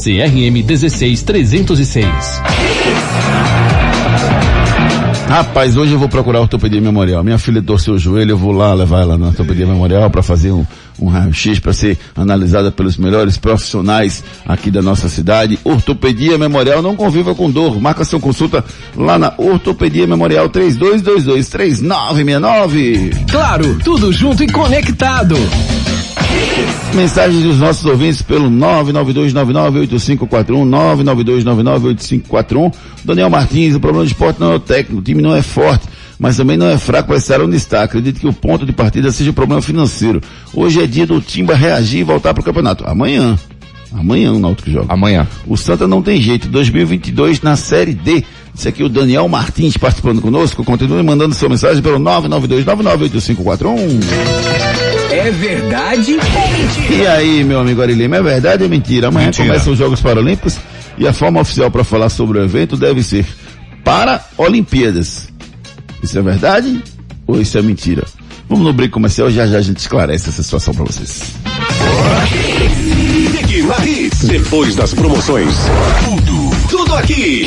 CRM 16306. Rapaz, hoje eu vou procurar a ortopedia memorial. Minha filha torceu o joelho, eu vou lá levar ela na ortopedia memorial para fazer um, um raio-x para ser analisada pelos melhores profissionais aqui da nossa cidade. Ortopedia Memorial não conviva com dor. Marca sua consulta lá na Ortopedia Memorial 3222 3969. Claro, tudo junto e conectado. Mensagens dos nossos ouvintes pelo 992998541, 992998541. Daniel Martins, o problema do esporte não é o técnico, o time não é forte, mas também não é fraco para estar onde está. Acredito que o ponto de partida seja o problema financeiro. Hoje é dia do Timba reagir e voltar para o campeonato. Amanhã. Amanhã o Náutico joga. Amanhã. O Santa não tem jeito. 2022 na Série D. Isso aqui é o Daniel Martins participando conosco. Continue mandando sua mensagem pelo 992998541. É verdade ou mentira? E aí, meu amigo Ari Lima, é verdade ou mentira? Amanhã Mentira. começam os Jogos Paralímpicos e a forma oficial para falar sobre o evento deve ser para Olimpíadas. Isso é verdade ou isso é mentira? Vamos no break comercial já já a gente esclarece essa situação para vocês. Depois das promoções. Tudo, tudo aqui.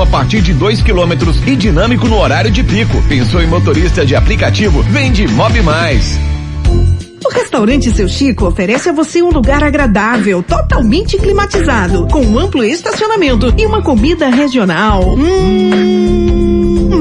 a partir de 2 quilômetros e dinâmico no horário de pico. Pensou em motorista de aplicativo? Vem de Mob Mais. O restaurante Seu Chico oferece a você um lugar agradável, totalmente climatizado, com um amplo estacionamento e uma comida regional. Hum,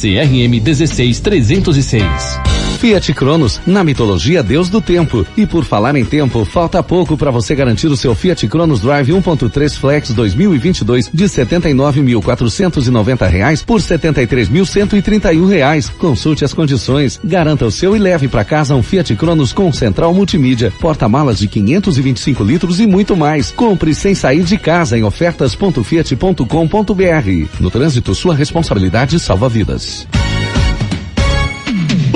CRM 16306. Fiat Cronos, na mitologia Deus do Tempo. E por falar em tempo, falta pouco para você garantir o seu Fiat Cronos Drive 1.3 Flex 2022 de 79.490 reais por 73.131 reais. Consulte as condições, garanta o seu e leve para casa um Fiat Cronos com central multimídia, porta-malas de 525 litros e muito mais. Compre sem sair de casa em ofertas.fiat.com.br. No trânsito, sua responsabilidade salva vidas.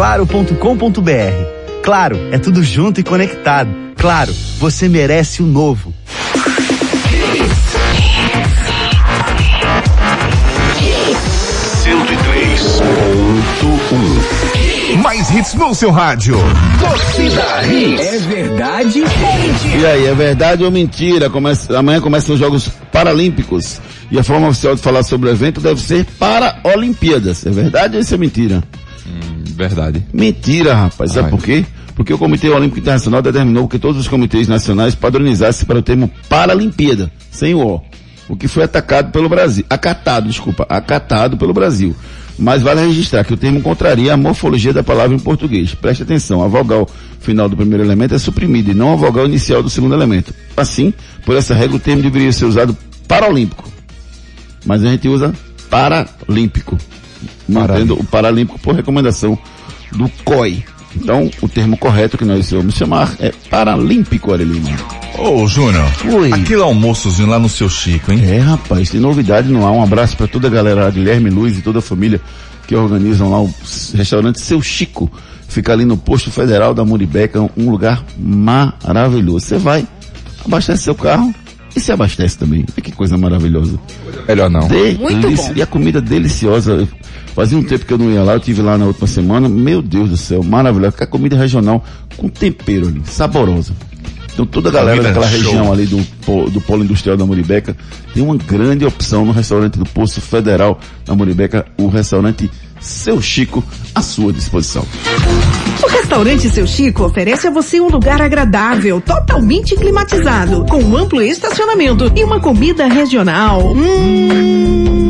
claro.com.br. Claro, é tudo junto e conectado. Claro, você merece o novo. Mais hits no seu rádio. Torcida Hits. É verdade E aí, é verdade ou mentira? Começa, amanhã começam os Jogos Paralímpicos. E a forma oficial de falar sobre o evento deve ser Paraolimpíadas. É verdade ou isso é mentira? Verdade. Mentira, rapaz. Sabe Ai. por quê? Porque o Comitê Olímpico Internacional determinou que todos os comitês nacionais padronizassem para o termo Paralimpíada, sem o O. O que foi atacado pelo Brasil. Acatado, desculpa. Acatado pelo Brasil. Mas vale registrar que o termo contraria a morfologia da palavra em português. Preste atenção, a vogal final do primeiro elemento é suprimida e não a vogal inicial do segundo elemento. Assim, por essa regra, o termo deveria ser usado paralímpico. Mas a gente usa paralímpico. Mantendo o paralímpico por recomendação do COI. Então, o termo correto que nós vamos chamar é paralímpico, Arelino. Ô, Júnior. Oi. Aquele almoçozinho lá no seu Chico, hein? É, rapaz, tem novidade no ar. Um abraço para toda a galera, lá, Guilherme Luiz e toda a família que organizam lá o restaurante Seu Chico. Fica ali no posto federal da Muribeca, um lugar maravilhoso. Você vai, abastece seu carro e se abastece também. Olha que coisa maravilhosa. Melhor não. Muito bom. E a comida deliciosa. Fazia um tempo que eu não ia lá, eu tive lá na última semana. Meu Deus do céu, maravilhosa. Que a comida regional com tempero ali, saborosa. Então toda a galera daquela show. região ali do, do Polo Industrial da Muribeca tem uma grande opção no restaurante do Poço Federal da Muribeca, o restaurante Seu Chico, à sua disposição. O restaurante Seu Chico oferece a você um lugar agradável, totalmente climatizado, com um amplo estacionamento e uma comida regional. Hum,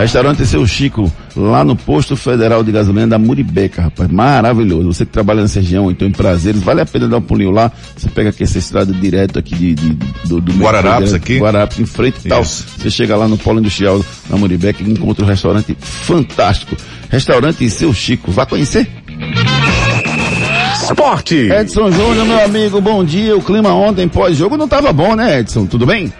Restaurante Seu Chico, lá no posto federal de gasolina da Muribeca, rapaz. Maravilhoso. Você que trabalha nessa região, então em prazeres, vale a pena dar um pulinho lá. Você pega aqui essa estrada direto aqui de, de- do, do Guararapes direto, aqui? Guararapes em frente e tal. Isso. Você chega lá no Polo Industrial da Muribeca e encontra um restaurante fantástico. Restaurante Seu Chico. Vá conhecer. Esporte. Edson Júnior, meu amigo, bom dia. O clima ontem pós-jogo não estava bom, né, Edson? Tudo bem?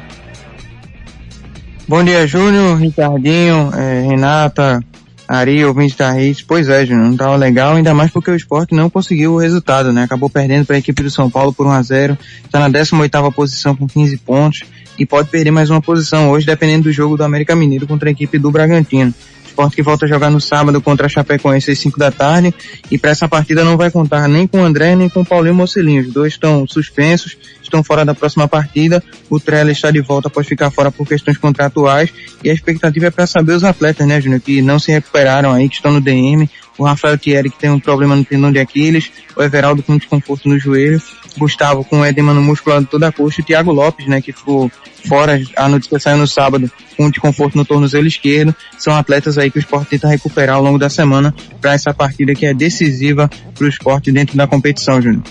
Bom dia, Júnior, Ricardinho, eh, Renata, Ari, ouvinte da Reis. Pois é, Júnior, não tava legal, ainda mais porque o esporte não conseguiu o resultado, né? Acabou perdendo para a equipe do São Paulo por 1 a 0 Está na 18ª posição com 15 pontos e pode perder mais uma posição hoje, dependendo do jogo do América Mineiro contra a equipe do Bragantino. Esporte que volta a jogar no sábado contra a Chapecoense às 5 da tarde e para essa partida não vai contar nem com o André nem com o Paulinho Mocelinho. Os dois estão suspensos, estão fora da próxima partida. O Trela está de volta após ficar fora por questões contratuais e a expectativa é para saber os atletas, né, Júnior, que não se recuperaram aí, que estão no DM. O Rafael Thierry que tem um problema no tendão de Aquiles, o Everaldo com desconforto no joelho, Gustavo com edema no musculado toda a coxa o Thiago Lopes, né, que ficou fora, a notícia saiu no sábado com desconforto no tornozelo esquerdo. São atletas aí que o esporte tenta recuperar ao longo da semana para essa partida que é decisiva para o esporte dentro da competição, Júnior.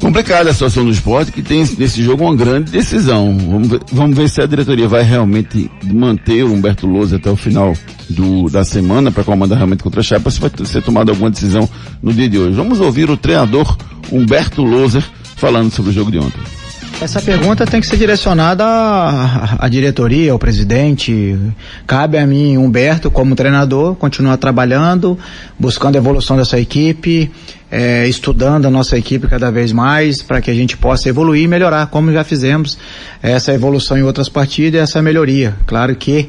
Complicada a situação do esporte, que tem nesse jogo uma grande decisão. Vamos ver, vamos ver se a diretoria vai realmente manter o Humberto Lousa até o final do, da semana para comandar realmente contra a Chapa, se vai ser tomada alguma decisão no dia de hoje. Vamos ouvir o treinador Humberto Louser falando sobre o jogo de ontem. Essa pergunta tem que ser direcionada à, diretoria, ao presidente. Cabe a mim, Humberto, como treinador, continuar trabalhando, buscando a evolução dessa equipe, eh, estudando a nossa equipe cada vez mais, para que a gente possa evoluir e melhorar, como já fizemos essa evolução em outras partidas essa melhoria. Claro que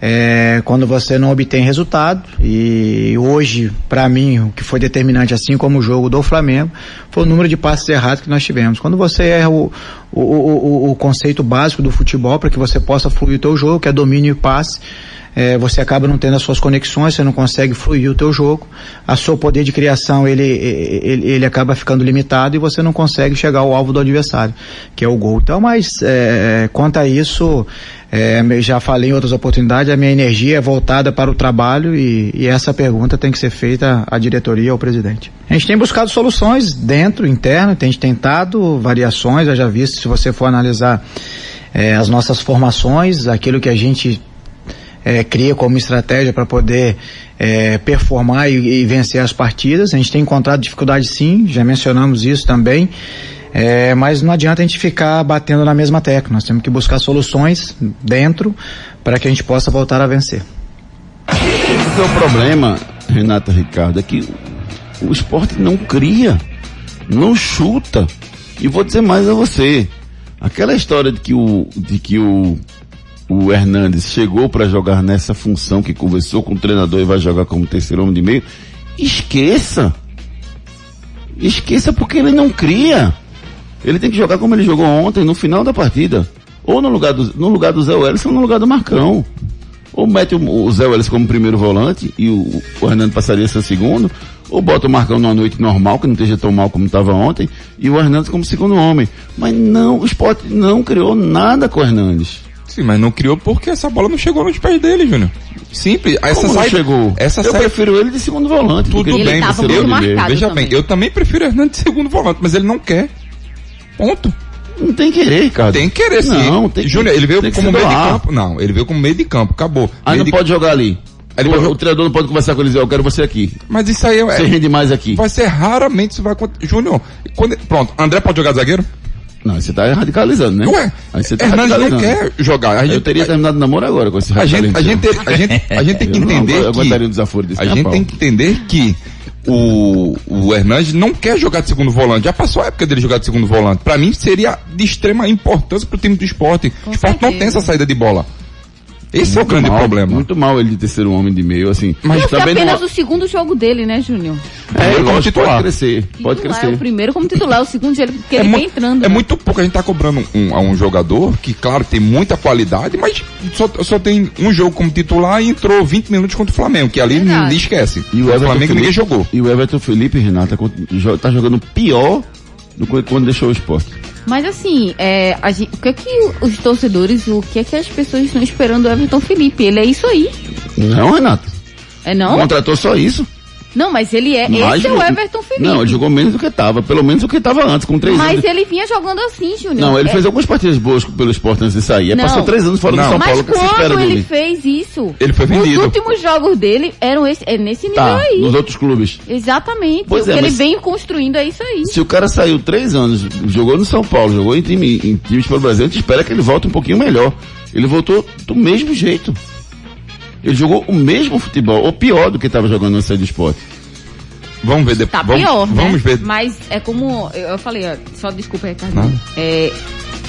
é, quando você não obtém resultado e hoje para mim o que foi determinante assim como o jogo do Flamengo foi o número de passes errados que nós tivemos. Quando você erra o, o, o, o conceito básico do futebol para que você possa fluir o teu jogo que é domínio e passe é, você acaba não tendo as suas conexões, você não consegue fluir o teu jogo, a seu poder de criação ele, ele, ele acaba ficando limitado e você não consegue chegar ao alvo do adversário, que é o gol. Então, mas é, quanto a isso, é, já falei em outras oportunidades, a minha energia é voltada para o trabalho e, e essa pergunta tem que ser feita à diretoria, ao presidente. A gente tem buscado soluções dentro, interno, tem tentado variações, eu já visto, se você for analisar é, as nossas formações, aquilo que a gente é, cria como estratégia para poder é, performar e, e vencer as partidas. A gente tem encontrado dificuldade sim, já mencionamos isso também. É, mas não adianta a gente ficar batendo na mesma tecla. Nós temos que buscar soluções dentro para que a gente possa voltar a vencer. Porque o problema, Renata Ricardo, é que o esporte não cria, não chuta. E vou dizer mais a você. Aquela história de que o, de que o, o Hernandes chegou para jogar nessa função que conversou com o treinador e vai jogar como terceiro homem de meio, esqueça. Esqueça porque ele não cria. Ele tem que jogar como ele jogou ontem, no final da partida. Ou no lugar do, no lugar do Zé Welles ou no lugar do Marcão. Ou mete o, o Zé Welles como primeiro volante e o, o Hernando passaria a ser segundo. Ou bota o Marcão numa noite normal, que não esteja tão mal como estava ontem, e o Hernandes como segundo homem. Mas não, o esporte não criou nada com o Hernandes. Sim, mas não criou porque essa bola não chegou nos pés dele, Júnior. Simples. Essa Como saída, chegou? Essa Eu saída- prefiro ele de segundo volante. Tudo de bem, você, eu, de meio. veja bem, eu também prefiro o Hernandes de segundo volante, mas ele não quer. Ponto. Não tem querer, Ricardo. Tem que querer sim. Não, tem que- Júnior, ele veio como meio de doar. campo. Não, ele veio como meio de campo, acabou. Aí Meio não de- pode jogar ali. Ele o, o treinador não pode conversar com ele eu quero você aqui. Mas isso aí é. Você rende mais aqui. Vai ser raramente isso vai acontecer. Júnior, quando- pronto, André pode jogar zagueiro? Não, você tá radicalizando, né? Ué, Aí você tá Hernandes não quer jogar. A Eu gente, teria terminado o namoro agora com esse a gente, a radicalismo. gente, a gente, a gente tem que *laughs* Eu não entender eu que um desaforo desse a gente pau. tem que entender que o, o Hernandes não quer jogar de segundo volante. Já passou a época dele jogar de segundo volante. Pra mim seria de extrema importância pro time do esporte. o esporte não tem essa saída de bola. Esse é o Muito grande mal, problema. Muito mal ele de terceiro homem de meio, assim. Mas Esse é também apenas não... o segundo jogo dele, né, Júnior? É, como lógico, titular. pode crescer, pode Titular, crescer. O primeiro como titular, o segundo ele, porque É ele vem entrando. É né? muito pouco. A gente tá cobrando um, a um jogador que, claro, tem muita qualidade, mas só, só tem um jogo como titular e entrou 20 minutos contra o Flamengo, que ali ninguém esquece. E o o Flamengo ninguém Felipe- jogou. E o Everton Felipe, Renata, tá jogando pior do que quando deixou o esporte. Mas assim, é, a gente- o que é que os torcedores, o que é que as pessoas estão esperando do Everton Felipe? Ele é isso aí. Não, Renato. É não? Contratou só isso. Não, mas ele é. Mas esse é o não- Everton Felipe. Não, ele jogou menos do que tava. Pelo menos o que tava antes, com três Mas anos. ele vinha jogando assim, Júnior. Não, ele É- fez algumas partidas boas pelo esporte antes de sair. Ele Não. passou três anos fora do São Mas Paulo. Que espera quando ele fez isso? Ele foi vendido. Os últimos jogos dele eram esse, é nesse nível Tá, aí. nos outros clubes. Exatamente. Pois o que é, ele mas- vem construindo é isso aí. Se o cara saiu três anos, jogou no São Paulo, jogou em, time, em times pelo Brasil, a gente espera que ele volte um pouquinho melhor. Ele voltou do mesmo jeito. Ele jogou o mesmo futebol, ou pior do que estava jogando no Série do Esporte. Vamos ver depois. Tá vamos, pior, né? Vamos ver. Mas é como eu falei, ó, só desculpa aí, Carlinhos. É,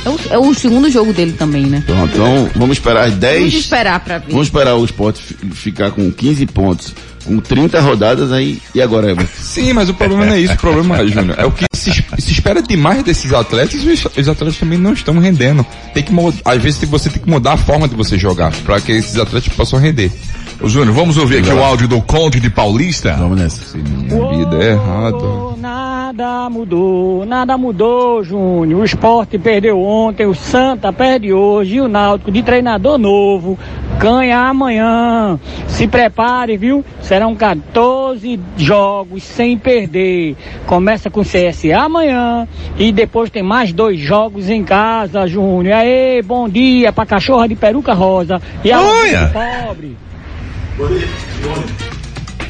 é, o, é o segundo jogo dele também, né? Pronto, então vamos esperar as 10. Vamos esperar pra ver. Vamos esperar o Esporte fi- ficar com 15 pontos, com 30 rodadas aí. E agora, Everton? Sim, mas o problema não é isso. O problema, Júnior, é o que se, se espera demais desses atletas e os, os atletas também não estão rendendo. Tem que mudar, às vezes você tem que mudar a forma de você jogar para que esses atletas possam render. Ô Júnior, vamos ouvir aqui o áudio do Conde de Paulista? Vamos nessa. Minha vida é errada. Nada mudou, nada mudou, Júnior. O esporte perdeu ontem, o Santa perde hoje, e o Náutico de treinador novo ganha amanhã. Se prepare, viu? Serão 14 jogos sem perder. Começa com o CSA amanhã e depois tem mais dois jogos em casa, Júnior. Aê, bom dia pra cachorra de peruca rosa e a pobre.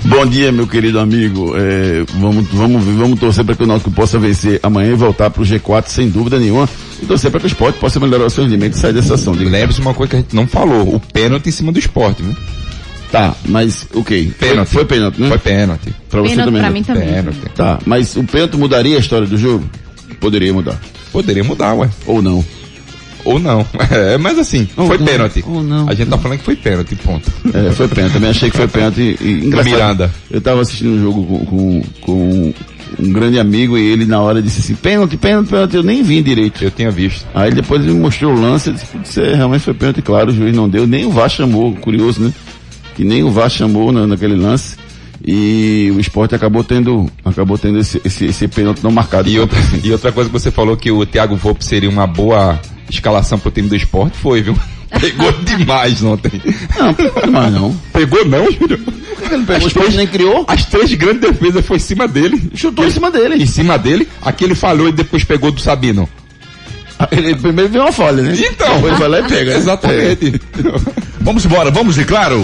Bom dia, meu querido amigo. É, vamos, vamos, vamos torcer para que o Náutico possa vencer amanhã e voltar para o G4 sem dúvida nenhuma. E torcer para que o esporte possa melhorar os seus limites e sair dessa ação. Lembre-se uma coisa que a gente não falou: o pênalti em cima do esporte, viu? Tá, mas o okay. Pênalti. Foi, foi pênalti, né? Foi pênalti. Pra você Pênalti também. pra né? mim também. Pênalti. Tá, mas o pênalti mudaria a história do jogo? Poderia mudar. Poderia mudar, ué. Ou não. Ou não. É, mas assim, Ou foi não. pênalti. Ou não. A gente tá falando que foi pênalti, ponto. É, foi pênalti. Também achei que foi pênalti. E, engraçado, Miranda. Eu tava assistindo um jogo com, com, com um grande amigo e ele na hora disse assim, pênalti, pênalti, pênalti. Eu nem vi direito. Eu tinha visto. Aí depois ele me mostrou o lance, eu disse, "Putz, é, realmente foi pênalti, claro, o juiz não deu, nem o VAR chamou, curioso, né? Que nem o VAR chamou na, naquele lance. E o esporte acabou tendo, acabou tendo esse, esse, esse pênalti não marcado. E outra, e outra coisa que você falou que o Thiago Volpe seria uma boa escalação pro time do esporte, foi, viu? *laughs* Pegou demais ontem. Não, pegou demais não. Pegou não, Júlio? Ele pegou, o esporte nem criou. As três grandes defesas foi em cima dele. Chutou em cima dele. Em cima dele, aquele falhou e depois pegou do Sabino. Ele primeiro viu uma falha, né? Então. Depois vai lá e pega. né? *laughs* Exatamente. Vamos embora, vamos de claro.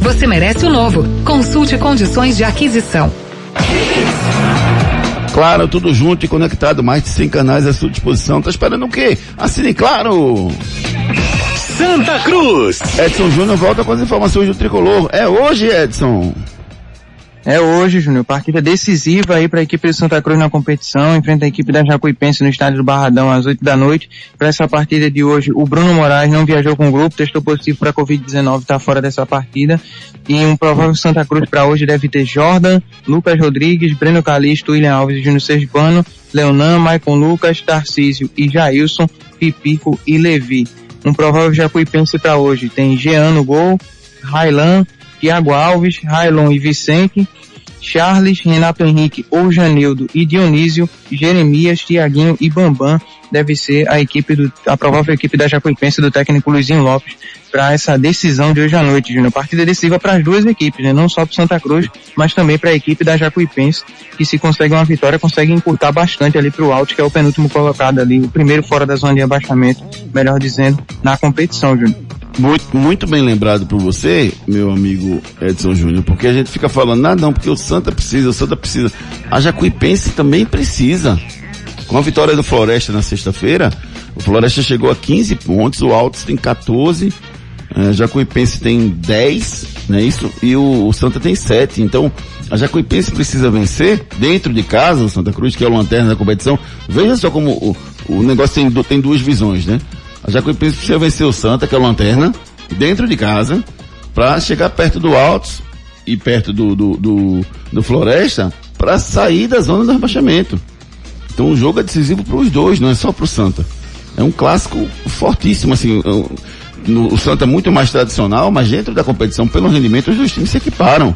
você merece o novo. Consulte condições de aquisição. Claro, tudo junto e conectado, mais de 100 canais à sua disposição. Tá esperando o quê? Assine Claro! Santa Cruz. Edson Júnior volta com as informações do Tricolor. É hoje, Edson. É hoje, Júnior. Partida decisiva aí para a equipe de Santa Cruz na competição. Enfrenta a equipe da Jacuipense no estádio do Barradão às 8 da noite. Para essa partida de hoje, o Bruno Moraes não viajou com o grupo, testou positivo para Covid-19, está fora dessa partida. E um provável Santa Cruz para hoje deve ter Jordan, Lucas Rodrigues, Breno Calixto, William Alves Júnior Sergipano, Leonan, Maicon Lucas, Tarcísio e Jailson, Pipico e Levi. Um provável Jacuipense para hoje tem Jean no gol, Railan, Thiago Alves, Railon e Vicente, Charles, Renato Henrique ou Janildo e Dionísio, Jeremias, Tiaguinho e Bambam deve ser a equipe do, a provável equipe da Jacuipense do técnico Luizinho Lopes para essa decisão de hoje à noite, Júnior. Partida decisiva para as duas equipes, né? Não só para Santa Cruz, mas também para a equipe da Jacuipense, que se consegue uma vitória, consegue encurtar bastante ali para o Alto, que é o penúltimo colocado ali, o primeiro fora da zona de abaixamento, melhor dizendo, na competição, Júnior. Muito, muito bem lembrado por você, meu amigo Edson Júnior, porque a gente fica falando, ah não, porque o Santa precisa, o Santa precisa. A Jacuipense também precisa. Com a vitória do Floresta na sexta-feira, o Floresta chegou a 15 pontos, o Altos tem 14, a Jacuipense tem 10, não é isso? E o, o Santa tem 7. Então, a Jacuipense precisa vencer dentro de casa, o Santa Cruz, que é o lanterna da competição. Veja só como o, o negócio tem, tem duas visões, né? A Jacuipense precisa vencer o Santa, que é o lanterna, dentro de casa, para chegar perto do Altos e perto do, do, do, do Floresta para sair da zona do rebaixamento. Então o jogo é decisivo para os dois, não é só para o Santa. É um clássico fortíssimo, assim. o Santa é muito mais tradicional, mas dentro da competição, pelo rendimento, os dois times se equiparam.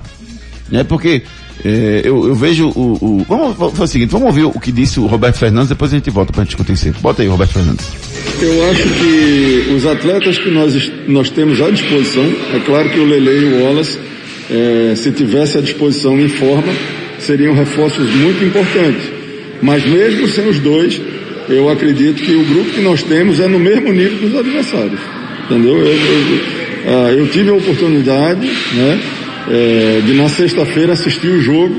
Né? Porque é, eu, eu vejo o, o- Vamos fazer o seguinte, vamos ouvir o que disse o Roberto Fernandes, depois a gente volta para discutir isso. Bota aí, Roberto Fernandes. Eu acho que os atletas que nós, nós temos à disposição, é claro que o Lele e o Wallace, eh, se tivesse à disposição em forma, seriam reforços muito importantes. Mas mesmo sem os dois, eu acredito que o grupo que nós temos é no mesmo nível dos adversários. Entendeu? Eu, eu- ah, eu tive a oportunidade, né, eh, de na sexta-feira assistir o jogo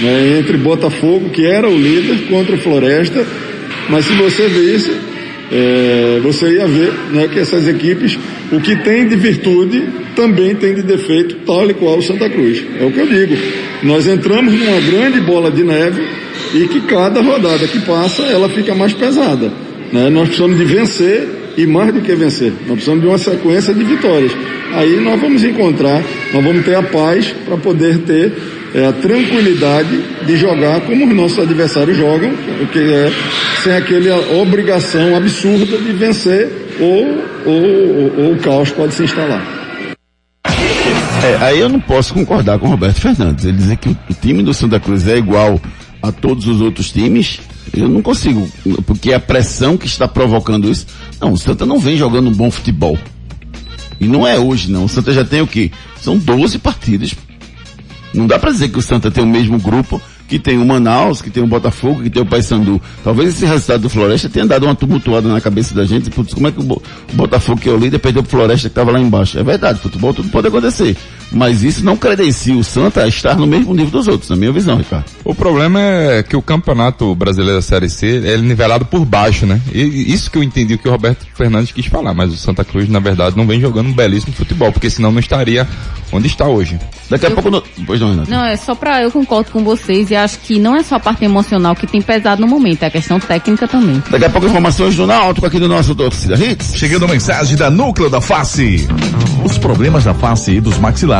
né, entre Botafogo, que era o líder, contra o Floresta. Mas se você visse, é, você ia ver né, que essas equipes, o que tem de virtude, também tem de defeito, tal e qual o Santa Cruz. É o que eu digo. Nós entramos numa grande bola de neve e que cada rodada que passa, ela fica mais pesada. né? Nós precisamos de vencer e mais do que vencer. Nós precisamos de uma sequência de vitórias. Aí nós vamos encontrar, nós vamos ter a paz para poder ter é, a tranquilidade de jogar como os nossos adversários jogam, que é sem aquela obrigação absurda de vencer ou, ou, ou, ou o caos pode se instalar. É, aí eu não posso concordar com o Roberto Fernandes. Ele dizer que o, time do Santa Cruz é igual a todos os outros times, eu não consigo, porque a pressão que está provocando isso. Não, o Santa não vem jogando um bom futebol. E não é hoje, não. O Santa já tem o quê? São 12 partidas. Não dá pra dizer que o Santa tem o mesmo grupo que tem o Manaus, que tem o Botafogo, que tem o Paysandu. Talvez esse resultado do Floresta tenha dado uma tumultuada na cabeça da gente. Putz, como é que o, Bo- o Botafogo, que é o líder, perdeu pro Floresta que estava lá embaixo? É verdade, futebol tudo pode acontecer. Mas isso não credencia o Santa a estar no mesmo nível dos outros, na minha visão, Ricardo. O problema é que o campeonato brasileiro da Série C é nivelado por baixo, né? E isso que eu entendi o que o Roberto Fernandes quis falar, mas o Santa Cruz, na verdade, não vem jogando um belíssimo futebol, porque senão não estaria onde está hoje. Daqui a pouco... Não... Pois não, Renato. Não, é só pra. Eu concordo com vocês e acho que não é só a parte emocional que tem pesado no momento, é a questão técnica também. Daqui a pouco informações do Náutico aqui do nosso Torcida Hits. Chegando mensagem da Núcleo da Face. Os problemas da face e dos maxilares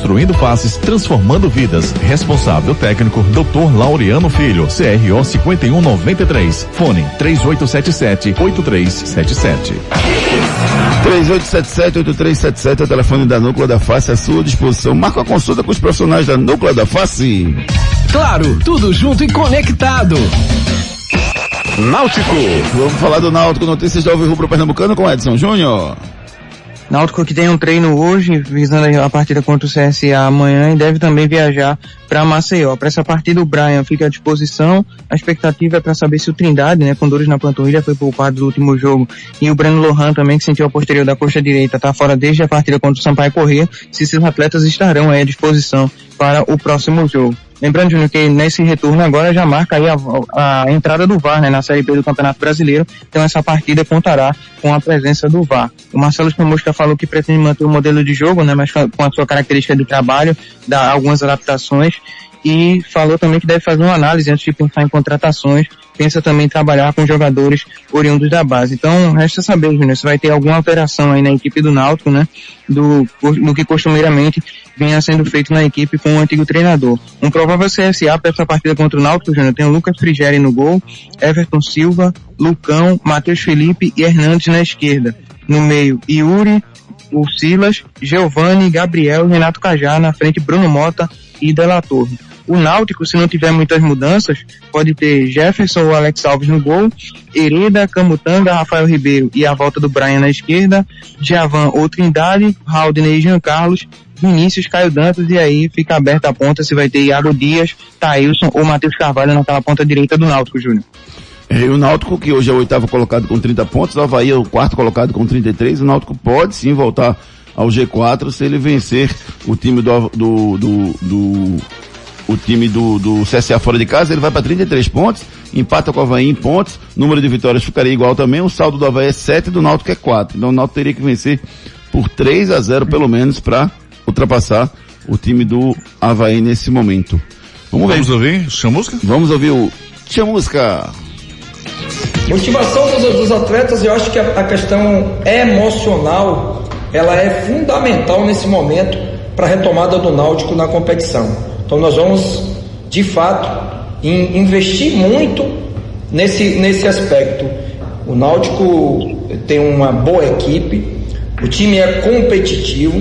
reconstruindo faces, transformando vidas. Responsável técnico, Dr. Laureano Filho, CRO 5193. Fone 3877 8377. 3877-8377 é o telefone da Núcleo da Face à sua disposição. Marca a consulta com os profissionais da Núcleo da Face. Claro, tudo junto e conectado. Náutico. Vamos falar do Náutico, notícias do Alvo Rubro Pernambucano com Edson Júnior. Náutico que tem um treino hoje, visando a partida contra o CSA amanhã e deve também viajar para Maceió. Para essa partida o Brian fica à disposição. A expectativa é para saber se o Trindade, né, com dores na panturrilha, foi poupado do último jogo. E o Breno Lohan também, que sentiu a posterior da coxa direita, está fora desde a partida contra o Sampaio Corrêa. Se esses atletas estarão à disposição para o próximo jogo. Lembrando, Júnior, que nesse retorno agora já marca aí a, a entrada do VAR, né, na Série B do Campeonato Brasileiro. Então essa partida contará com a presença do VAR. O Marcelo Chamusca falou que pretende manter o modelo de jogo, né, mas com a sua característica de trabalho, dá algumas adaptações e falou também que deve fazer uma análise antes de pensar em contratações, pensa também em trabalhar com jogadores oriundos da base. Então, resta saber, Júnior, se vai ter alguma alteração aí na equipe do Náutico, né, do, do que costumeiramente vinha sendo feito na equipe com o antigo treinador. Um provável CSA para essa partida contra o Náutico, Júnior, tem o Lucas Frigeri no gol, Everton Silva, Lucão, Matheus Felipe e Hernandes na esquerda. No meio, Yuri, o Silas, Giovanni, Gabriel e Renato Cajá na frente, Bruno Mota e Della Torre. O Náutico, se não tiver muitas mudanças, pode ter Jefferson ou Alex Alves no gol, Hereda, Camutanga, Rafael Ribeiro e a volta do Brian na esquerda, Javan ou Trindade, Haldney e Jean Carlos, Vinícius, Caio Dantas e aí fica aberta a ponta se vai ter Iago Dias, Thailson ou Matheus Carvalho naquela ponta direita do Náutico, Júnior. É, o Náutico, que hoje é o oitavo colocado com 30 pontos, o Havaí é o quarto colocado com 33, o Náutico pode sim voltar ao G4 se ele vencer o time do, do, do, do o time do, do CSA fora de casa, ele vai para 33 pontos, empata com o Havaí em pontos, número de vitórias ficaria igual também, o saldo do Havaí é 7 e do Náutico é 4. Então o Náutico teria que vencer por 3 a 0 pelo menos para ultrapassar o time do Havaí nesse momento. Vamos ver. Vamos ouvir? Chama música? Vamos ouvir o Chamusca. Motivação dos, dos atletas, eu acho que a, a questão emocional, ela é fundamental nesse momento para a retomada do Náutico na competição. Então nós vamos, de fato, in- investir muito nesse, nesse aspecto. O Náutico tem uma boa equipe, o time é competitivo,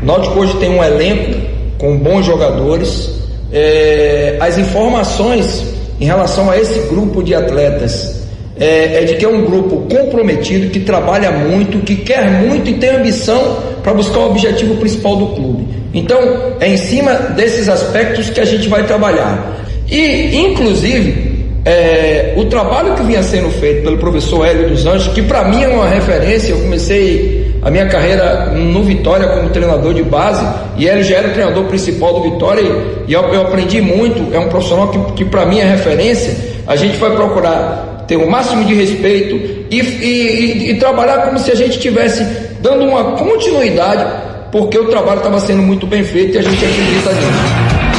o Náutico hoje tem um elenco com bons jogadores. É, as informações em relação a esse grupo de atletas é, é de que é um grupo comprometido, que trabalha muito, que quer muito e tem ambição para buscar o objetivo principal do clube. Então, é em cima desses aspectos que a gente vai trabalhar. E, inclusive, é, o trabalho que vinha sendo feito pelo professor Hélio dos Anjos, que para mim é uma referência, eu comecei a minha carreira no Vitória como treinador de base, e ele já era o treinador principal do Vitória, e eu, eu aprendi muito, é um profissional que, que para mim é referência. A gente vai procurar ter o máximo de respeito e, e- e- e trabalhar como se a gente estivesse dando uma continuidade, porque o trabalho estava sendo muito bem feito e a gente acredita nisso.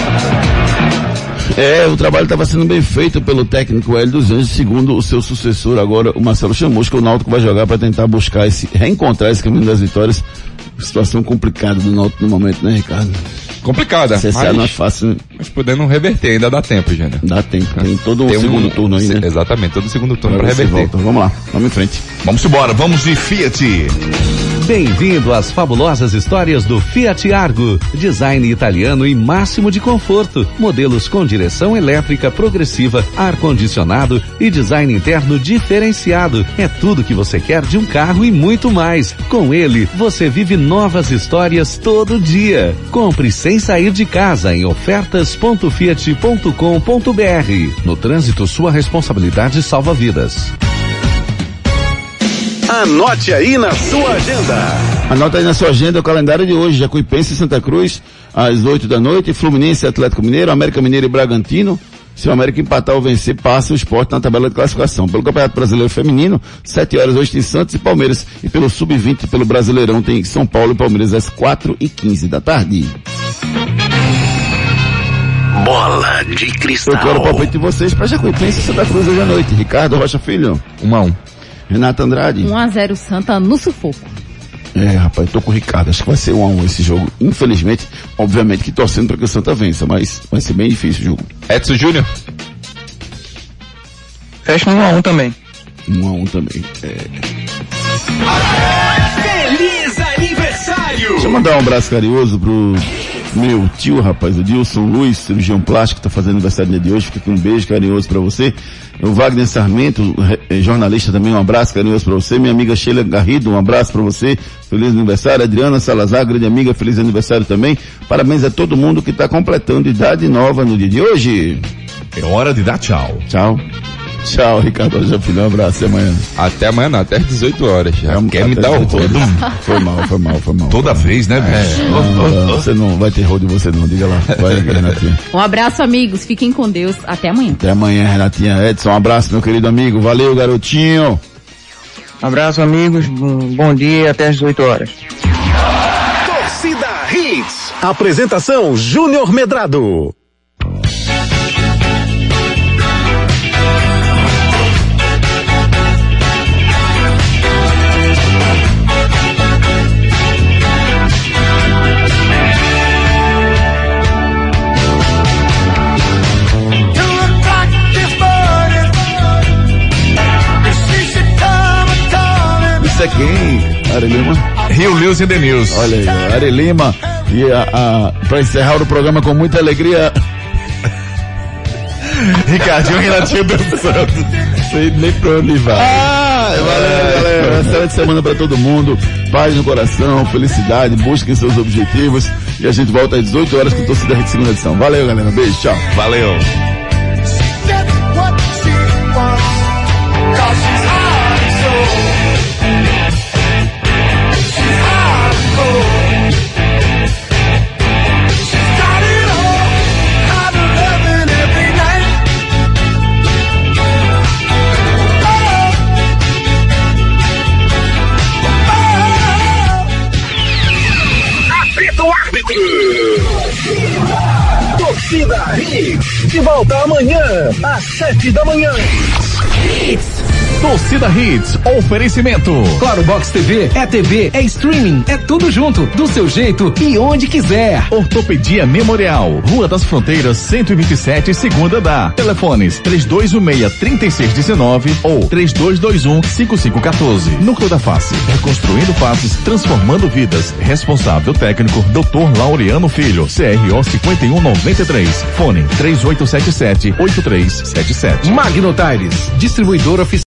É, o trabalho estava sendo bem feito pelo técnico Hélio dos Anjos, segundo o seu sucessor agora, o Marcelo Chamusca, o Náutico vai jogar para tentar buscar esse, reencontrar esse caminho das vitórias. Situação complicada do Náutico no momento, né, Ricardo? Complicada. CSA mas- não é fácil, né? Mas podendo reverter, ainda dá tempo, Júnior. Dá tempo. Tem todo o Tem um- segundo turno aí, né? Exatamente, todo o segundo turno Pra para reverter. volta. Vamos lá, vamos em frente. Vamos embora, vamos de Fiat. Bem-vindo às fabulosas histórias do Fiat Argo. Design italiano e máximo de conforto. Modelos com direção elétrica progressiva, ar-condicionado e design interno diferenciado. É tudo que você quer de um carro e muito mais. Com ele, você vive novas histórias todo dia. Compre sem sair de casa em ofertas.fiat.com.br. No trânsito, sua responsabilidade salva vidas. Anote aí na sua agenda. Anota aí na sua agenda o calendário de hoje. Jacuipense e Santa Cruz, às 8 da noite. Fluminense e Atlético Mineiro, América Mineiro e Bragantino. Se o América empatar ou vencer, passa o esporte na tabela de classificação. Pelo Campeonato Brasileiro Feminino, 7 horas hoje tem Santos e Palmeiras. E pelo Sub-20, pelo Brasileirão, tem São Paulo e Palmeiras às 4 e 15 da tarde. Bola de cristal. Eu quero o palpite de vocês para Jacuipense e Santa Cruz hoje à noite. Ricardo Rocha Filho. 1 um a 1 um. Renato Andrade. 1x0 Santa no sufoco. É, rapaz, tô com o Ricardo. Acho que vai ser um a um esse jogo. Infelizmente, obviamente que torcendo para que o Santa vença, mas vai ser bem difícil o jogo. Edson Júnior. Fecha um a um também. Um a um também. É. Feliz aniversário! Deixa eu mandar um abraço carinhoso pro meu tio, rapaz, o Dilson Luiz, cirurgião plástico, que tá fazendo aniversário no dia de hoje. Fica aqui um beijo carinhoso pra você. O Wagner Sarmento, eh, jornalista também, um abraço carinhoso pra você. Minha amiga Sheila Garrido, um abraço pra você. Feliz aniversário. Adriana Salazar, grande amiga, feliz aniversário também. Parabéns a todo mundo que tá completando idade nova no dia de hoje. É hora de dar tchau. Tchau. Tchau, Ricardo Rocha Filho. Um abraço, até amanhã. Até amanhã não, até às 18 horas. Já É, quer me dar o 18 rodo. *laughs* Foi mal, foi mal, foi mal. Toda vez, né, bicho? Não, não, você não vai ter rodo em você não, diga lá. Vai, *laughs* Renatinha. Um abraço, amigos. Fiquem com Deus. Até amanhã. Até amanhã, Renatinha. Edson, um abraço, meu querido amigo. Valeu, garotinho. Abraço, amigos. Um bom dia até as 18 horas. Torcida Hits. Apresentação Júnior Medrado. É quem? Arelima? Rio News and the News. Olha aí, Arelima. E a, a, pra encerrar o programa com muita alegria. *laughs* Ricardinho e Renatinho dançando. Sei nem pra onde vai. Ah, valeu, galera. Excelente semana pra todo mundo. Paz no coração, felicidade, busquem seus objetivos. E a gente volta às 18 horas com Torcida Rede segunda edição. Valeu, galera. Beijo, tchau. Valeu. De volta amanhã, às sete da manhã. Torcida Hits, oferecimento. Claro Box TV é TV, é streaming, é tudo junto, do seu jeito e onde quiser. Ortopedia Memorial, Rua das Fronteiras, 127, segunda da. Telefones 3216-3619 ou 3221-5514. Núcleo da Face, reconstruindo faces, transformando vidas. Responsável técnico, Dr. Laureano Filho, CRO 5193. Fone 3877-8377. Magno Tires, distribuidor oficial.